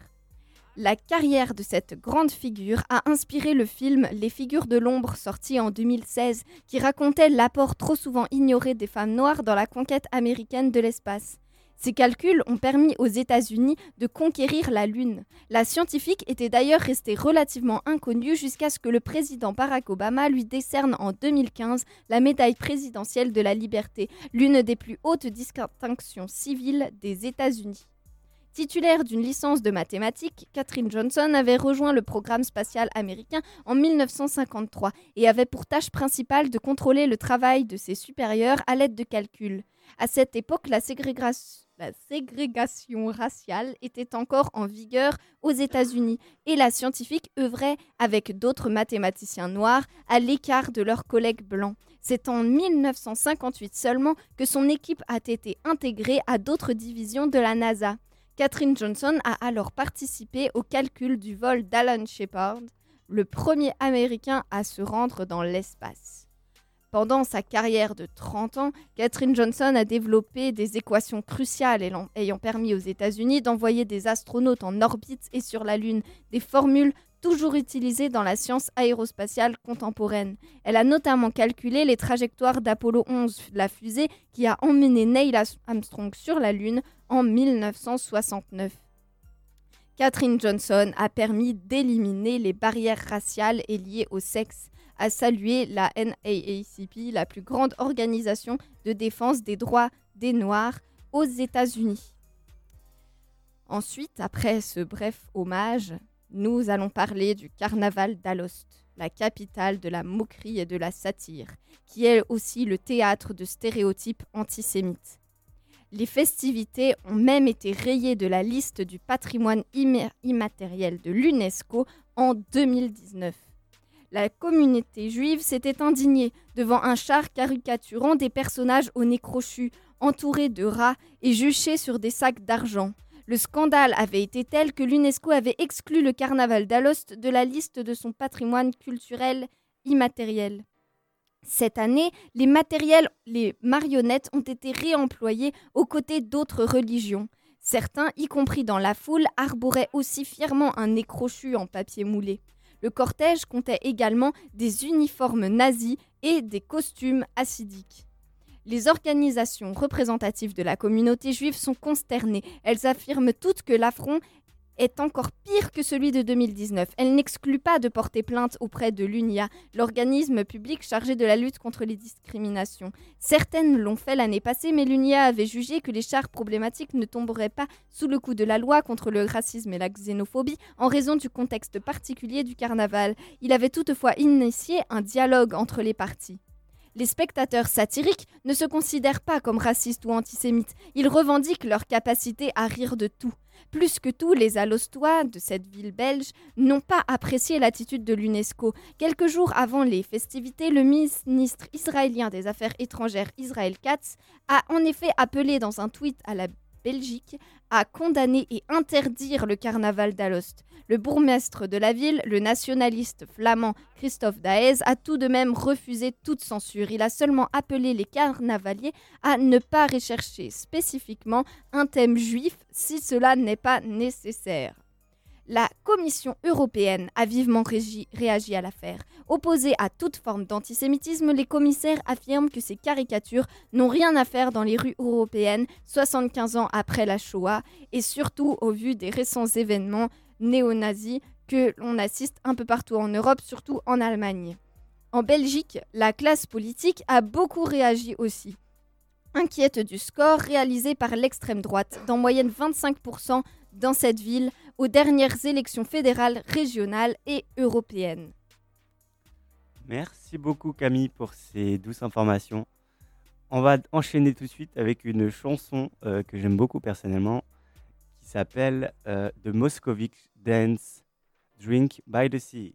La carrière de cette grande figure a inspiré le film Les figures de l'ombre sorti en 2016 qui racontait l'apport trop souvent ignoré des femmes noires dans la conquête américaine de l'espace. Ces calculs ont permis aux États-Unis de conquérir la Lune. La scientifique était d'ailleurs restée relativement inconnue jusqu'à ce que le président Barack Obama lui décerne en 2015 la médaille présidentielle de la liberté, l'une des plus hautes distinctions civiles des États-Unis. Titulaire d'une licence de mathématiques, Catherine Johnson avait rejoint le programme spatial américain en 1953 et avait pour tâche principale de contrôler le travail de ses supérieurs à l'aide de calculs. À cette époque, la ségrégation, raciale était encore en vigueur aux États-Unis et la scientifique œuvrait avec d'autres mathématiciens noirs à l'écart de leurs collègues blancs. C'est en 1958 seulement que son équipe a été intégrée à d'autres divisions de la NASA. Catherine Johnson a alors participé au calcul du vol d'Alan Shepard, le premier Américain à se rendre dans l'espace. Pendant sa carrière de 30 ans, Catherine Johnson a développé des équations cruciales ayant permis aux États-Unis d'envoyer des astronautes en orbite et sur la Lune, des formules toujours utilisées dans la science aérospatiale contemporaine. Elle a notamment calculé les trajectoires d'Apollo 11, la fusée qui a emmené Neil Armstrong sur la Lune en 1969. Catherine Johnson a permis d'éliminer les barrières raciales et liées au sexe a salué la NAACP, la plus grande organisation de défense des droits des Noirs aux États-Unis. Ensuite, après ce bref hommage, nous allons parler du carnaval d'Alost, la capitale de la moquerie et de la satire, qui est aussi le théâtre de stéréotypes antisémites. Les festivités ont même été rayées de la liste du patrimoine immatériel de l'UNESCO en 2019 la communauté juive s'était indignée devant un char caricaturant des personnages au nez crochu, entourés de rats et juchés sur des sacs d'argent. Le scandale avait été tel que l'UNESCO avait exclu le carnaval d'Alost de la liste de son patrimoine culturel immatériel. Cette année, les matériels, les marionnettes ont été réemployés aux côtés d'autres religions. Certains, y compris dans la foule, arboraient aussi fièrement un nez crochu en papier moulé. Le cortège comptait également des uniformes nazis et des costumes acidiques. Les organisations représentatives de la communauté juive sont consternées. Elles affirment toutes que l'affront est encore pire que celui de 2019. Elle n'exclut pas de porter plainte auprès de l'UNIA, l'organisme public chargé de la lutte contre les discriminations. Certaines l'ont fait l'année passée, mais l'UNIA avait jugé que les chars problématiques ne tomberaient pas sous le coup de la loi contre le racisme et la xénophobie en raison du contexte particulier du carnaval. Il avait toutefois initié un dialogue entre les parties. Les spectateurs satiriques ne se considèrent pas comme racistes ou antisémites, ils revendiquent leur capacité à rire de tout. Plus que tout, les Alostois de cette ville belge n'ont pas apprécié l'attitude de l'UNESCO. Quelques jours avant les festivités, le ministre israélien des Affaires étrangères Israël Katz a en effet appelé dans un tweet à la Belgique à condamner et interdire le carnaval d'Alost. Le bourgmestre de la ville, le nationaliste flamand Christophe Daez, a tout de même refusé toute censure. Il a seulement appelé les carnavaliers à ne pas rechercher spécifiquement un thème juif si cela n'est pas nécessaire. La Commission européenne a vivement réagi à l'affaire. Opposés à toute forme d'antisémitisme, les commissaires affirment que ces caricatures n'ont rien à faire dans les rues européennes 75 ans après la Shoah et surtout au vu des récents événements néo-nazis que l'on assiste un peu partout en Europe, surtout en Allemagne. En Belgique, la classe politique a beaucoup réagi aussi. Inquiète du score réalisé par l'extrême droite, d'en moyenne 25% dans cette ville aux dernières élections fédérales, régionales et européennes. Merci beaucoup Camille pour ces douces informations. On va enchaîner tout de suite avec une chanson euh, que j'aime beaucoup personnellement qui s'appelle euh, The Moscovic Dance Drink by the Sea.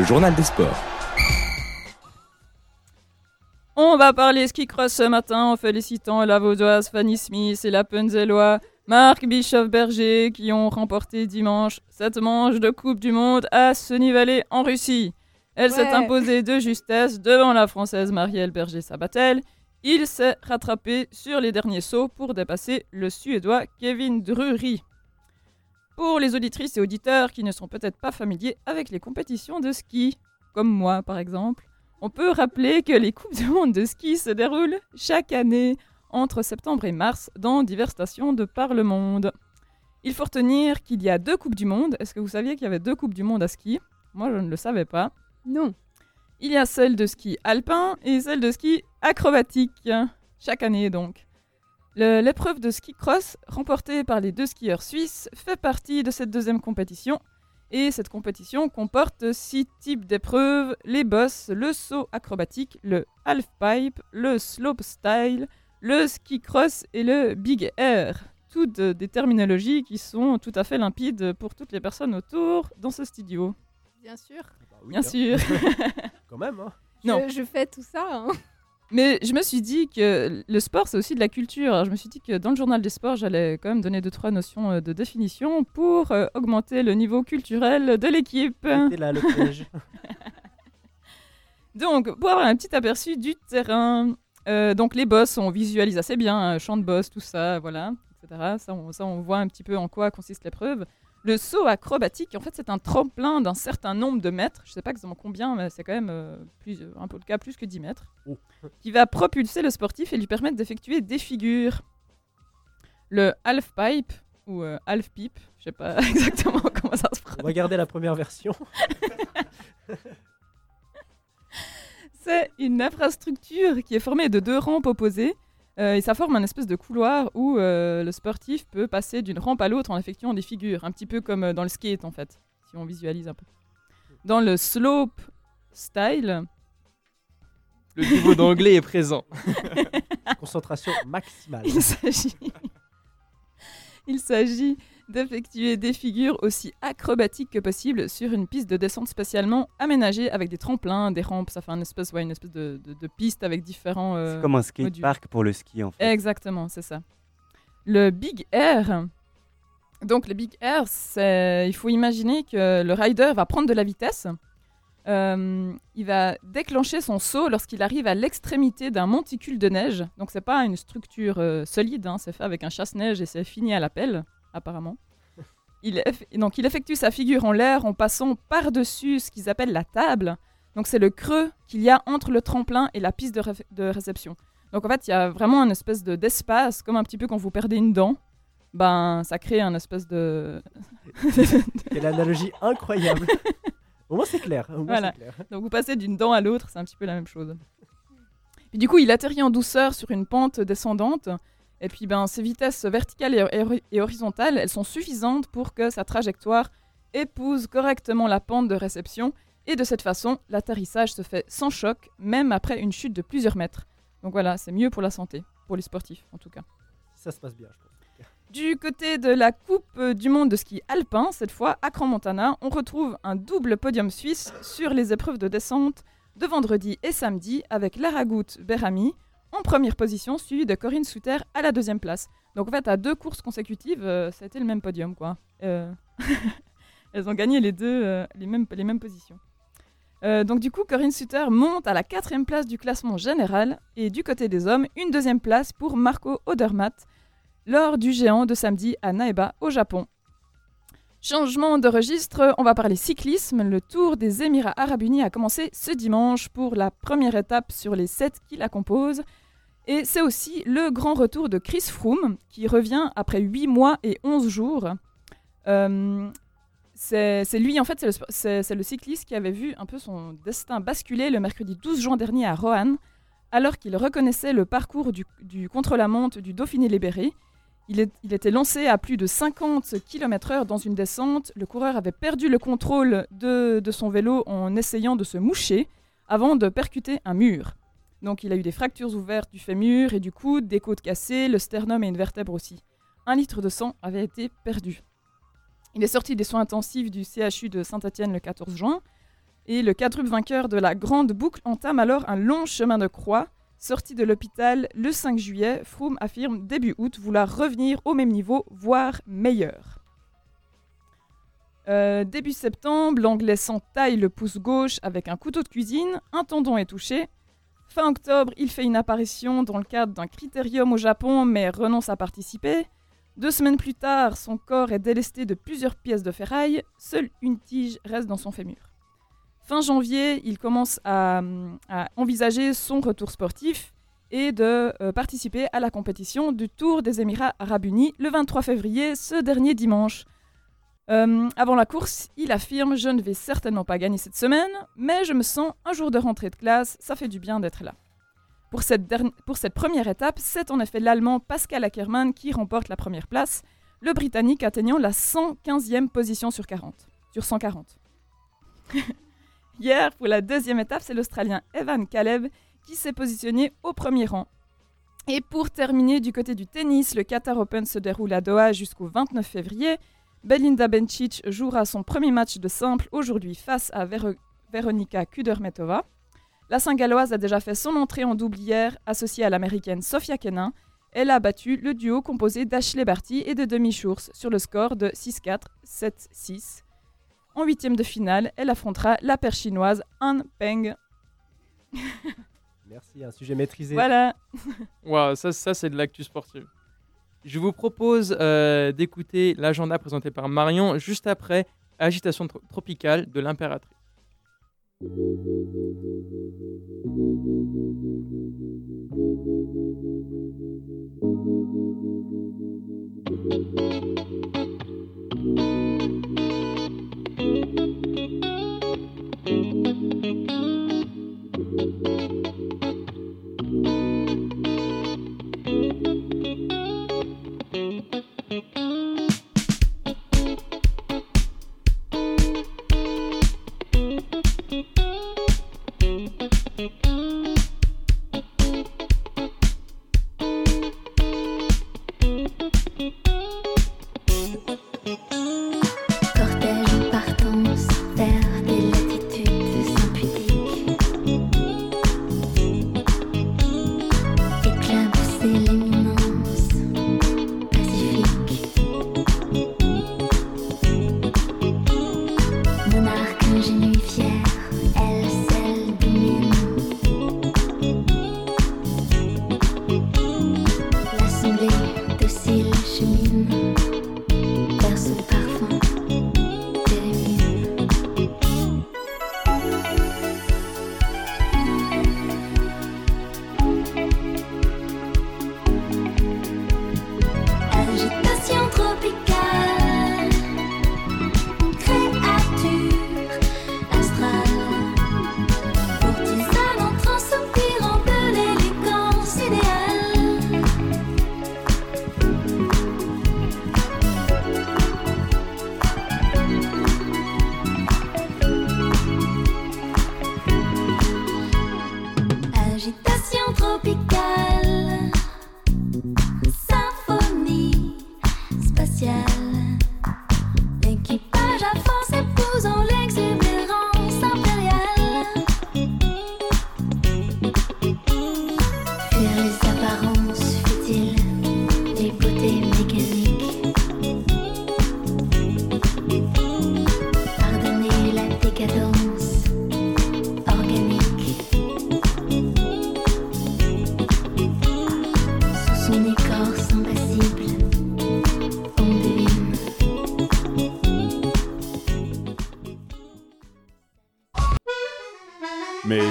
Le journal des sports. On va parler ski cross ce matin en félicitant la vaudoise Fanny Smith et la Penzellois Marc Bischoff-Berger qui ont remporté dimanche cette manche de Coupe du Monde à Sunny en Russie. Elle s'est Ouais. imposée de justesse devant la Française Marielle Berger-Sabatel. Il s'est rattrapé sur les derniers sauts pour dépasser le Suédois Kevin Drury. Pour les auditrices et auditeurs qui ne sont peut-être pas familiers avec les compétitions de ski, comme moi par exemple, on peut rappeler que les Coupes du Monde de ski se déroulent chaque année entre septembre et mars dans diverses stations de par le monde. Il faut retenir qu'il y a deux Coupes du Monde. Est-ce que vous saviez qu'il y avait deux Coupes du Monde à ski? Moi, je ne le savais pas. Non. Il y a celle de ski alpin et celle de ski acrobatique, chaque année donc. L'épreuve de ski cross, remportée par les deux skieurs suisses, fait partie de cette deuxième compétition. Et cette compétition comporte six types d'épreuves les bosses, le saut acrobatique, le halfpipe, le slope style, le ski cross et le big air. Toutes des terminologies qui sont tout à fait limpides pour toutes les personnes autour dans ce studio. Bien sûr. Bah oui, Bien hein. sûr. [LAUGHS] [LAUGHS] Quand même, hein. Non. Je, je fais tout ça. hein. Mais je me suis dit que le sport, c'est aussi de la culture. Alors, je me suis dit que dans le journal des sports, j'allais quand même donner deux, trois notions euh, de définition pour euh, augmenter le niveau culturel de l'équipe. C'était là le piège. [LAUGHS] Donc, pour avoir un petit aperçu du terrain, euh, donc les boss, on visualise assez bien, hein, champ de boss, tout ça, voilà, etc. Ça on, ça, on voit un petit peu en quoi consiste l'épreuve. Le saut acrobatique, en fait, c'est un tremplin d'un certain nombre de mètres. Je sais pas exactement combien, mais c'est quand même euh, plus, un peu le cas, plus que 10 mètres. Oh. [LAUGHS] Qui va propulser le sportif et lui permettre d'effectuer des figures. Le half pipe ou euh, half pipe, je sais pas [LAUGHS] exactement [LAUGHS] comment ça se On va garder la première version. C'est une infrastructure qui est formée de deux rampes opposées. Euh, et ça forme un espèce de couloir où euh, le sportif peut passer d'une rampe à l'autre en effectuant des figures, un petit peu comme euh, dans le skate en fait, si on visualise un peu. Dans le slope style, Le niveau d'anglais est présent. Concentration maximale. [LAUGHS] il s'agit, il s'agit d'effectuer des figures aussi acrobatiques que possible sur une piste de descente spécialement aménagée avec des tremplins, des rampes. Ça fait une espèce, ouais, une espèce de, de- de piste avec différents. euh, C'est comme un skatepark pour le ski en fait. Exactement, c'est ça. Le Big Air. Donc le Big Air, il faut imaginer que le rider va prendre de la vitesse. Euh, il va déclencher son saut lorsqu'il arrive à l'extrémité d'un monticule de neige. Donc c'est pas une structure euh, solide, hein, c'est fait avec un chasse-neige et c'est fini à la pelle, apparemment. Il donc il effectue sa figure en l'air en passant par-dessus ce qu'ils appellent la table. Donc c'est le creux qu'il y a entre le tremplin et la piste de, réception. Donc en fait, il y a vraiment un espèce de d'espace, comme un petit peu quand vous perdez une dent. Ben, ça crée un espèce de. [LAUGHS] Quelle analogie incroyable. Au moins c'est clair. Voilà. clair. Donc vous passez d'une dent à l'autre, c'est un petit peu la même chose. Puis du coup, il atterrit en douceur sur une pente descendante. Et puis ben, ses vitesses verticales et, horizontales, elles sont suffisantes pour que sa trajectoire épouse correctement la pente de réception. Et de cette façon, l'atterrissage se fait sans choc, même après une chute de plusieurs mètres. Donc voilà, c'est mieux pour la santé, pour les sportifs en tout cas. Ça se passe bien, je pense. Du côté de la Coupe du monde de ski alpin, cette fois à Cran-Montana, on retrouve un double podium suisse sur les épreuves de descente de vendredi et samedi avec Laragout Berami en première position, suivi de Corinne Souter à la deuxième place. Donc en fait, à deux courses consécutives, euh, le même podium. Euh, [LAUGHS] Elles ont gagné les deux, euh, les, mêmes, les mêmes positions. Euh, donc du coup, Corinne Suter monte à la quatrième place du classement général et du côté des hommes, une deuxième place pour Marco Odermatt lors du géant de samedi à Naeba au Japon. Changement de registre, on va parler cyclisme. Le Tour des Émirats arabes unis a commencé ce dimanche pour la première étape sur les sept qui la composent. Et c'est aussi le grand retour de Chris Froome qui revient après 8 mois et 11 jours. Euh, c'est lui, en fait, c'est le, cycliste qui avait vu un peu son destin basculer le mercredi 12 juin dernier à Roanne, alors qu'il reconnaissait le parcours du, contre-la-montre du Dauphiné libéré. Il, était lancé à plus de 50 km/h dans une descente. Le coureur avait perdu le contrôle de son vélo en essayant de se moucher avant de percuter un mur. Donc il a eu des fractures ouvertes du fémur et du coude, des côtes cassées, le sternum et une vertèbre aussi. Un litre de sang avait été perdu. Il est sorti des soins intensifs du CHU de Saint-Etienne le 14 juin. Et le quadruple vainqueur de la Grande Boucle entame alors un long chemin de croix. Sorti de l'hôpital le 5 juillet, Froome affirme début août vouloir revenir au même niveau, voire meilleur. Euh, début septembre, l'anglais s'entaille le pouce gauche avec un couteau de cuisine, un tendon est touché. Fin octobre, il fait une apparition dans le cadre d'un critérium au Japon, mais renonce à participer. Deux semaines plus tard, son corps est délesté de plusieurs pièces de ferraille, seule une tige reste dans son fémur. Fin janvier, il commence à, envisager son retour sportif et de euh, participer à la compétition du Tour des Émirats arabes unis le 23 février, ce dernier dimanche. Euh, avant la course, il affirme Je ne vais certainement pas gagner cette semaine, mais je me sens un jour de rentrée de classe, ça fait du bien d'être là. Pour cette, première étape, c'est en effet l'Allemand Pascal Ackermann qui remporte la première place, le Britannique atteignant la 115e position sur, 40, sur 140. [LAUGHS] Hier, pour la deuxième étape, c'est l'Australien Evan Caleb qui s'est positionné au premier rang. Et pour terminer du côté du tennis, le Qatar Open se déroule à Doha jusqu'au 29 février. Belinda Bencic jouera son premier match de simple aujourd'hui face à Vero- Veronika Kudermetova. La Saint-Galloise a déjà fait son entrée en double hier, associée à l'américaine Sofia Kenin. Elle a battu le duo composé d'Ashley Barty et de Demi Schurz sur le score de 6-4, 7-6. En huitième de finale, elle affrontera la paire chinoise Han Peng. Merci, un sujet maîtrisé. Voilà. Waouh, ça, ça c'est de l'actu sportive. Je vous propose euh, d'écouter l'agenda présenté par Marion juste après Agitation tro- tropicale de l'impératrice.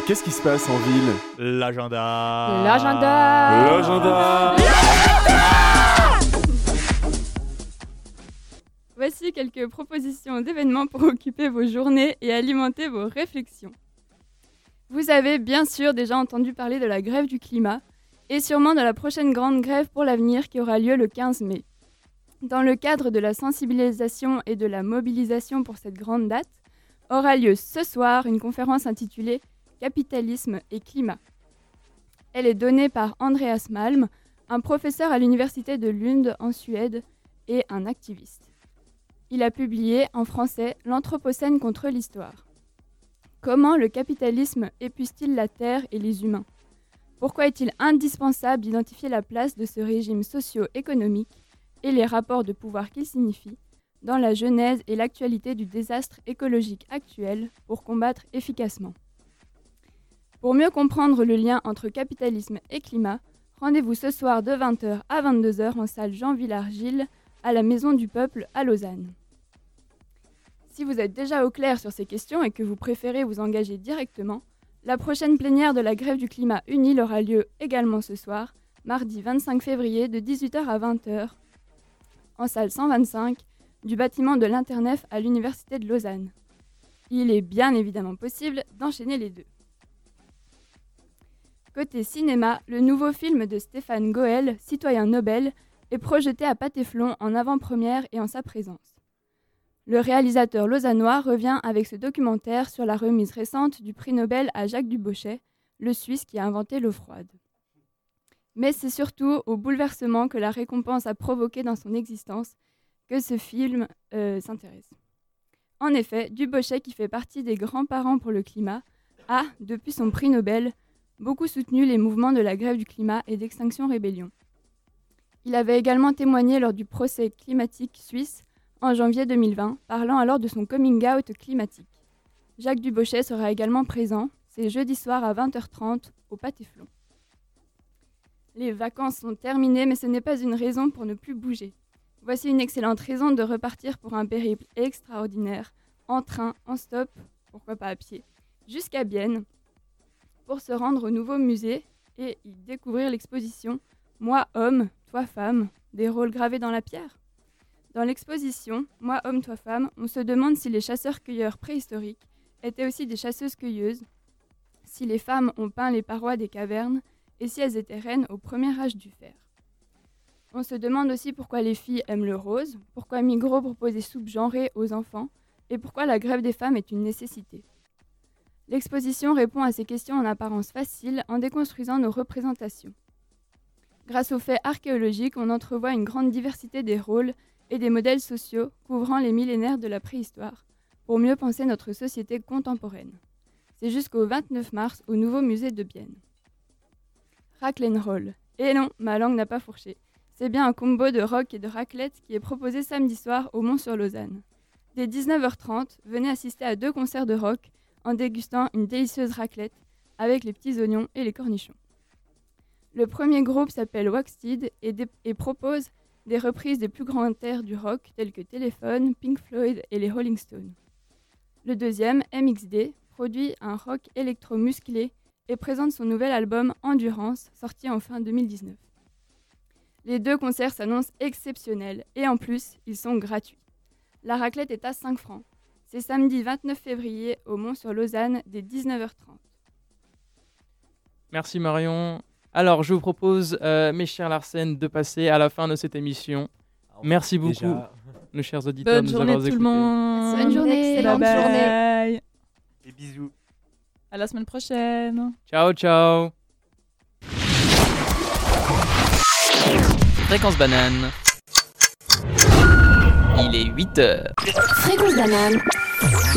Qu'est-ce qui se passe en ville L'agenda. L'agenda. L'agenda Voici quelques propositions d'événements pour occuper vos journées et alimenter vos réflexions. Vous avez bien sûr déjà entendu parler de la grève du climat et sûrement de la prochaine grande grève pour l'avenir qui aura lieu le 15 mai. Dans le cadre de la sensibilisation et de la mobilisation pour cette grande date, aura lieu ce soir une conférence intitulée Capitalisme et climat. Elle est donnée par Andreas Malm, un professeur à l'université de Lund en Suède et un activiste. il a publié en français L'Anthropocène contre l'histoire. Comment le capitalisme épuise-t-il la Terre et les humains? Pourquoi est-il indispensable d'identifier la place de ce régime socio-économique et les rapports de pouvoir qu'il signifie dans la genèse et l'actualité du désastre écologique actuel pour combattre efficacement? Pour mieux comprendre le lien entre capitalisme et climat, rendez-vous ce soir de 20h à 22h en salle Jean Villard-Gilles à la Maison du Peuple à Lausanne. Si vous êtes déjà au clair sur ces questions et que vous préférez vous engager directement, la prochaine plénière de la grève du climat UNIL aura lieu également ce soir, mardi 25 février de 18h à 20h, en salle 125 du bâtiment de l'Internef à l'Université de Lausanne. Il est bien évidemment possible d'enchaîner les deux. Côté cinéma, le nouveau film de Stéphane Goël, citoyen Nobel, est projeté à Patéflon en avant-première et en sa présence. Le réalisateur lausannois revient avec ce documentaire sur la remise récente du prix Nobel à Jacques Dubochet, le Suisse qui a inventé l'eau froide. Mais c'est surtout au bouleversement que la récompense a provoqué dans son existence que ce film euh, s'intéresse. En effet, Dubochet, qui fait partie des grands-parents pour le climat, a, depuis son prix Nobel, beaucoup soutenu les mouvements de la grève du climat et d'Extinction Rébellion. Il avait également témoigné lors du procès climatique suisse en janvier 2020, parlant alors de son coming out climatique. Jacques Dubochet sera également présent, c'est jeudi soir à 20h30 au Patéflon. Les vacances sont terminées, mais ce n'est pas une raison pour ne plus bouger. Voici une excellente raison de repartir pour un périple extraordinaire, en train, en stop, pourquoi pas à pied, jusqu'à Bienne, pour se rendre au nouveau musée et y découvrir l'exposition Moi homme, toi femme, des rôles gravés dans la pierre. Dans l'exposition Moi homme, toi femme, on se demande si les chasseurs-cueilleurs préhistoriques étaient aussi des chasseuses-cueilleuses, si les femmes ont peint les parois des cavernes et si elles étaient reines au premier âge du fer. On se demande aussi pourquoi les filles aiment le rose, pourquoi Migros propose des soupes genrées aux enfants et pourquoi la grève des femmes est une nécessité. L'exposition répond à ces questions en apparence faciles en déconstruisant nos représentations. Grâce aux faits archéologiques, on entrevoit une grande diversité des rôles et des modèles sociaux couvrant les millénaires de la préhistoire, pour mieux penser notre société contemporaine. C'est jusqu'au 29 mars au nouveau musée de Bienne. Roll. Et non, ma langue n'a pas fourché. C'est bien un combo de rock et de raclette qui est proposé samedi soir au Mont-sur-Lausanne. Dès 19h30, venez assister à deux concerts de rock en dégustant une délicieuse raclette avec les petits oignons et les cornichons. Le premier groupe s'appelle Waxted et, propose des reprises des plus grands airs du rock tels que Telephone, Pink Floyd et les Rolling Stones. Le deuxième, MXD, produit un rock électro-musclé et présente son nouvel album Endurance, sorti en fin 2019. Les deux concerts s'annoncent exceptionnels et en plus, ils sont gratuits. La raclette est à 5 francs. C'est samedi 29 février au Mont-sur-Lausanne dès 19h30. Merci Marion. Alors, je vous propose, euh, mes chers Larsen, de passer à la fin de cette émission. Merci beaucoup, Déjà. nos chers auditeurs, Bonne de nous journée avoir tout le monde. Bonne journée. Bye Bonne journée. bye. Des bisous. À la semaine prochaine. Ciao, ciao. Fréquence banane. Il est 8 heures. Fréquence banane,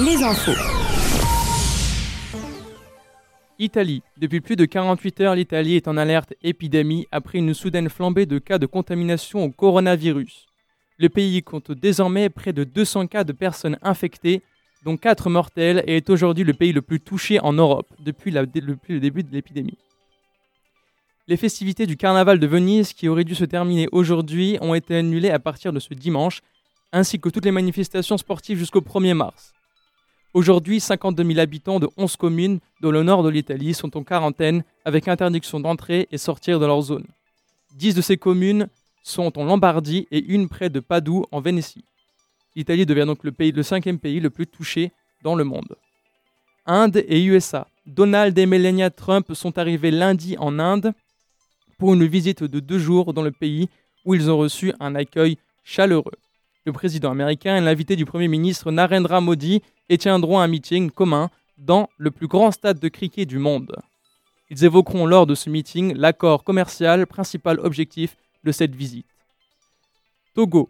les infos. Italie. Depuis plus de 48 heures, l'Italie est en alerte épidémie après une soudaine flambée de cas de contamination au coronavirus. Le pays compte désormais près de 200 cas de personnes infectées, dont 4 mortelles, et est aujourd'hui le pays le plus touché en Europe depuis, la- depuis le début de l'épidémie. Les festivités du carnaval de Venise, qui auraient dû se terminer aujourd'hui, ont été annulées à partir de ce dimanche, ainsi que toutes les manifestations sportives jusqu'au 1er mars. Aujourd'hui, 52 000 habitants de 11 communes dans le nord de l'Italie sont en quarantaine avec interdiction d'entrer et sortir de leur zone. 10 de ces communes sont en Lombardie et une près de Padoue en Vénétie. L'Italie devient donc le, pays, le cinquième pays le plus touché dans le monde. Inde et USA. Donald et Melania Trump sont arrivés lundi en Inde pour une visite de deux jours dans le pays où ils ont reçu un accueil chaleureux. Le président américain et l'invité du Premier ministre Narendra Modi et tiendront un meeting commun dans le plus grand stade de cricket du monde. Ils évoqueront lors de ce meeting l'accord commercial principal objectif de cette visite. Togo.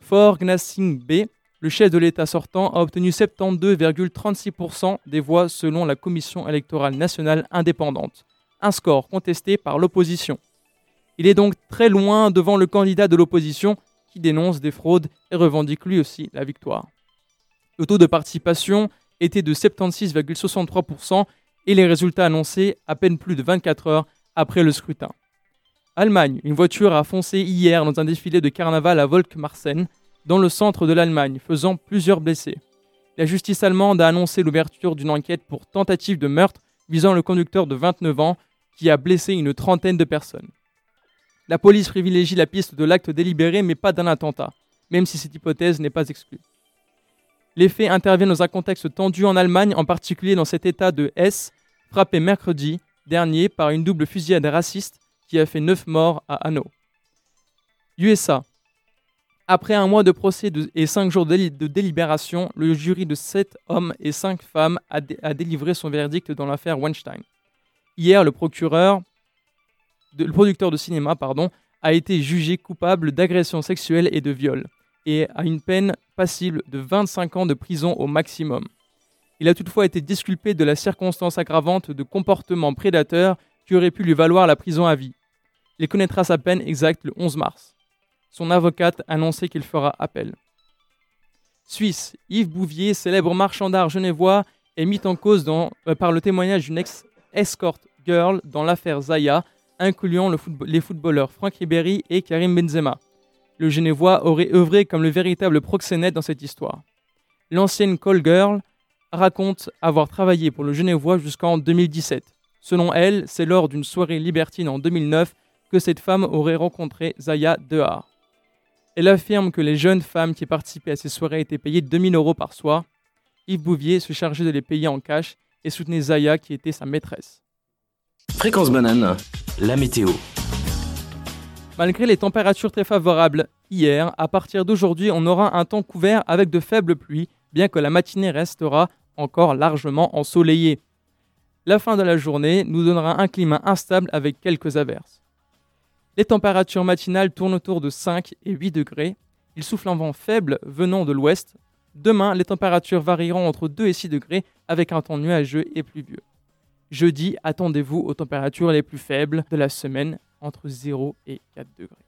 Fort Gnassingbé, Le chef de l'État sortant a obtenu 72,36% des voix selon la Commission électorale nationale indépendante, un score contesté par l'opposition. Il est donc très loin devant le candidat de l'opposition qui dénonce des fraudes et revendique lui aussi la victoire. Le taux de participation était de 76,63% et les résultats annoncés à peine plus de 24 heures après le scrutin. Allemagne, une voiture a foncé hier dans un défilé de carnaval à Volkmarsen, dans le centre de l'Allemagne, faisant plusieurs blessés. La justice allemande a annoncé l'ouverture d'une enquête pour tentative de meurtre visant le conducteur de 29 ans qui a blessé une trentaine de personnes. La police privilégie la piste de l'acte délibéré mais pas d'un attentat, même si cette hypothèse n'est pas exclue. Les faits interviennent dans un contexte tendu en Allemagne, en particulier dans cet état de Hesse, frappé mercredi dernier par une double fusillade raciste qui a fait 9 morts à Hanau. USA. Après un mois de procès et 5 jours de, délibération, le jury de 7 hommes et 5 femmes a, a délivré son verdict dans l'affaire Weinstein. Hier, le procureur le producteur de cinéma pardon, a été jugé coupable d'agression sexuelle et de viol, et a une peine passible de 25 ans de prison au maximum. Il a toutefois été disculpé de la circonstance aggravante de comportement prédateur qui aurait pu lui valoir la prison à vie. Il connaîtra sa peine exacte le 11 mars. Son avocate a annoncé qu'il fera appel. Suisse, Yves Bouvier, célèbre marchand d'art genevois, est mis en cause euh, par le témoignage d'une ex-escort girl dans l'affaire Zaya, incluant les footballeurs Franck Ribéry et Karim Benzema. Le Genevois aurait œuvré comme le véritable proxénète dans cette histoire. L'ancienne call girl raconte avoir travaillé pour le Genevois jusqu'en 2017. Selon elle, c'est lors d'une soirée libertine en 2009 que cette femme aurait rencontré Zaya Dehar. Elle affirme que les jeunes femmes qui participaient à ces soirées étaient payées 2000 euros par soir. Yves Bouvier se chargeait de les payer en cash et soutenait Zaya qui était sa maîtresse. Fréquence banane, la météo. Malgré les températures très favorables hier, à partir d'aujourd'hui, on aura un temps couvert avec de faibles pluies, bien que la matinée restera encore largement ensoleillée. La fin de la journée nous donnera un climat instable avec quelques averses. Les températures matinales tournent autour de 5 et 8 degrés. Il souffle un vent faible venant de l'ouest. Demain, les températures varieront entre 2 et 6 degrés avec un temps nuageux et pluvieux. Jeudi, attendez-vous aux températures les plus faibles de la semaine, entre 0 et 4 degrés.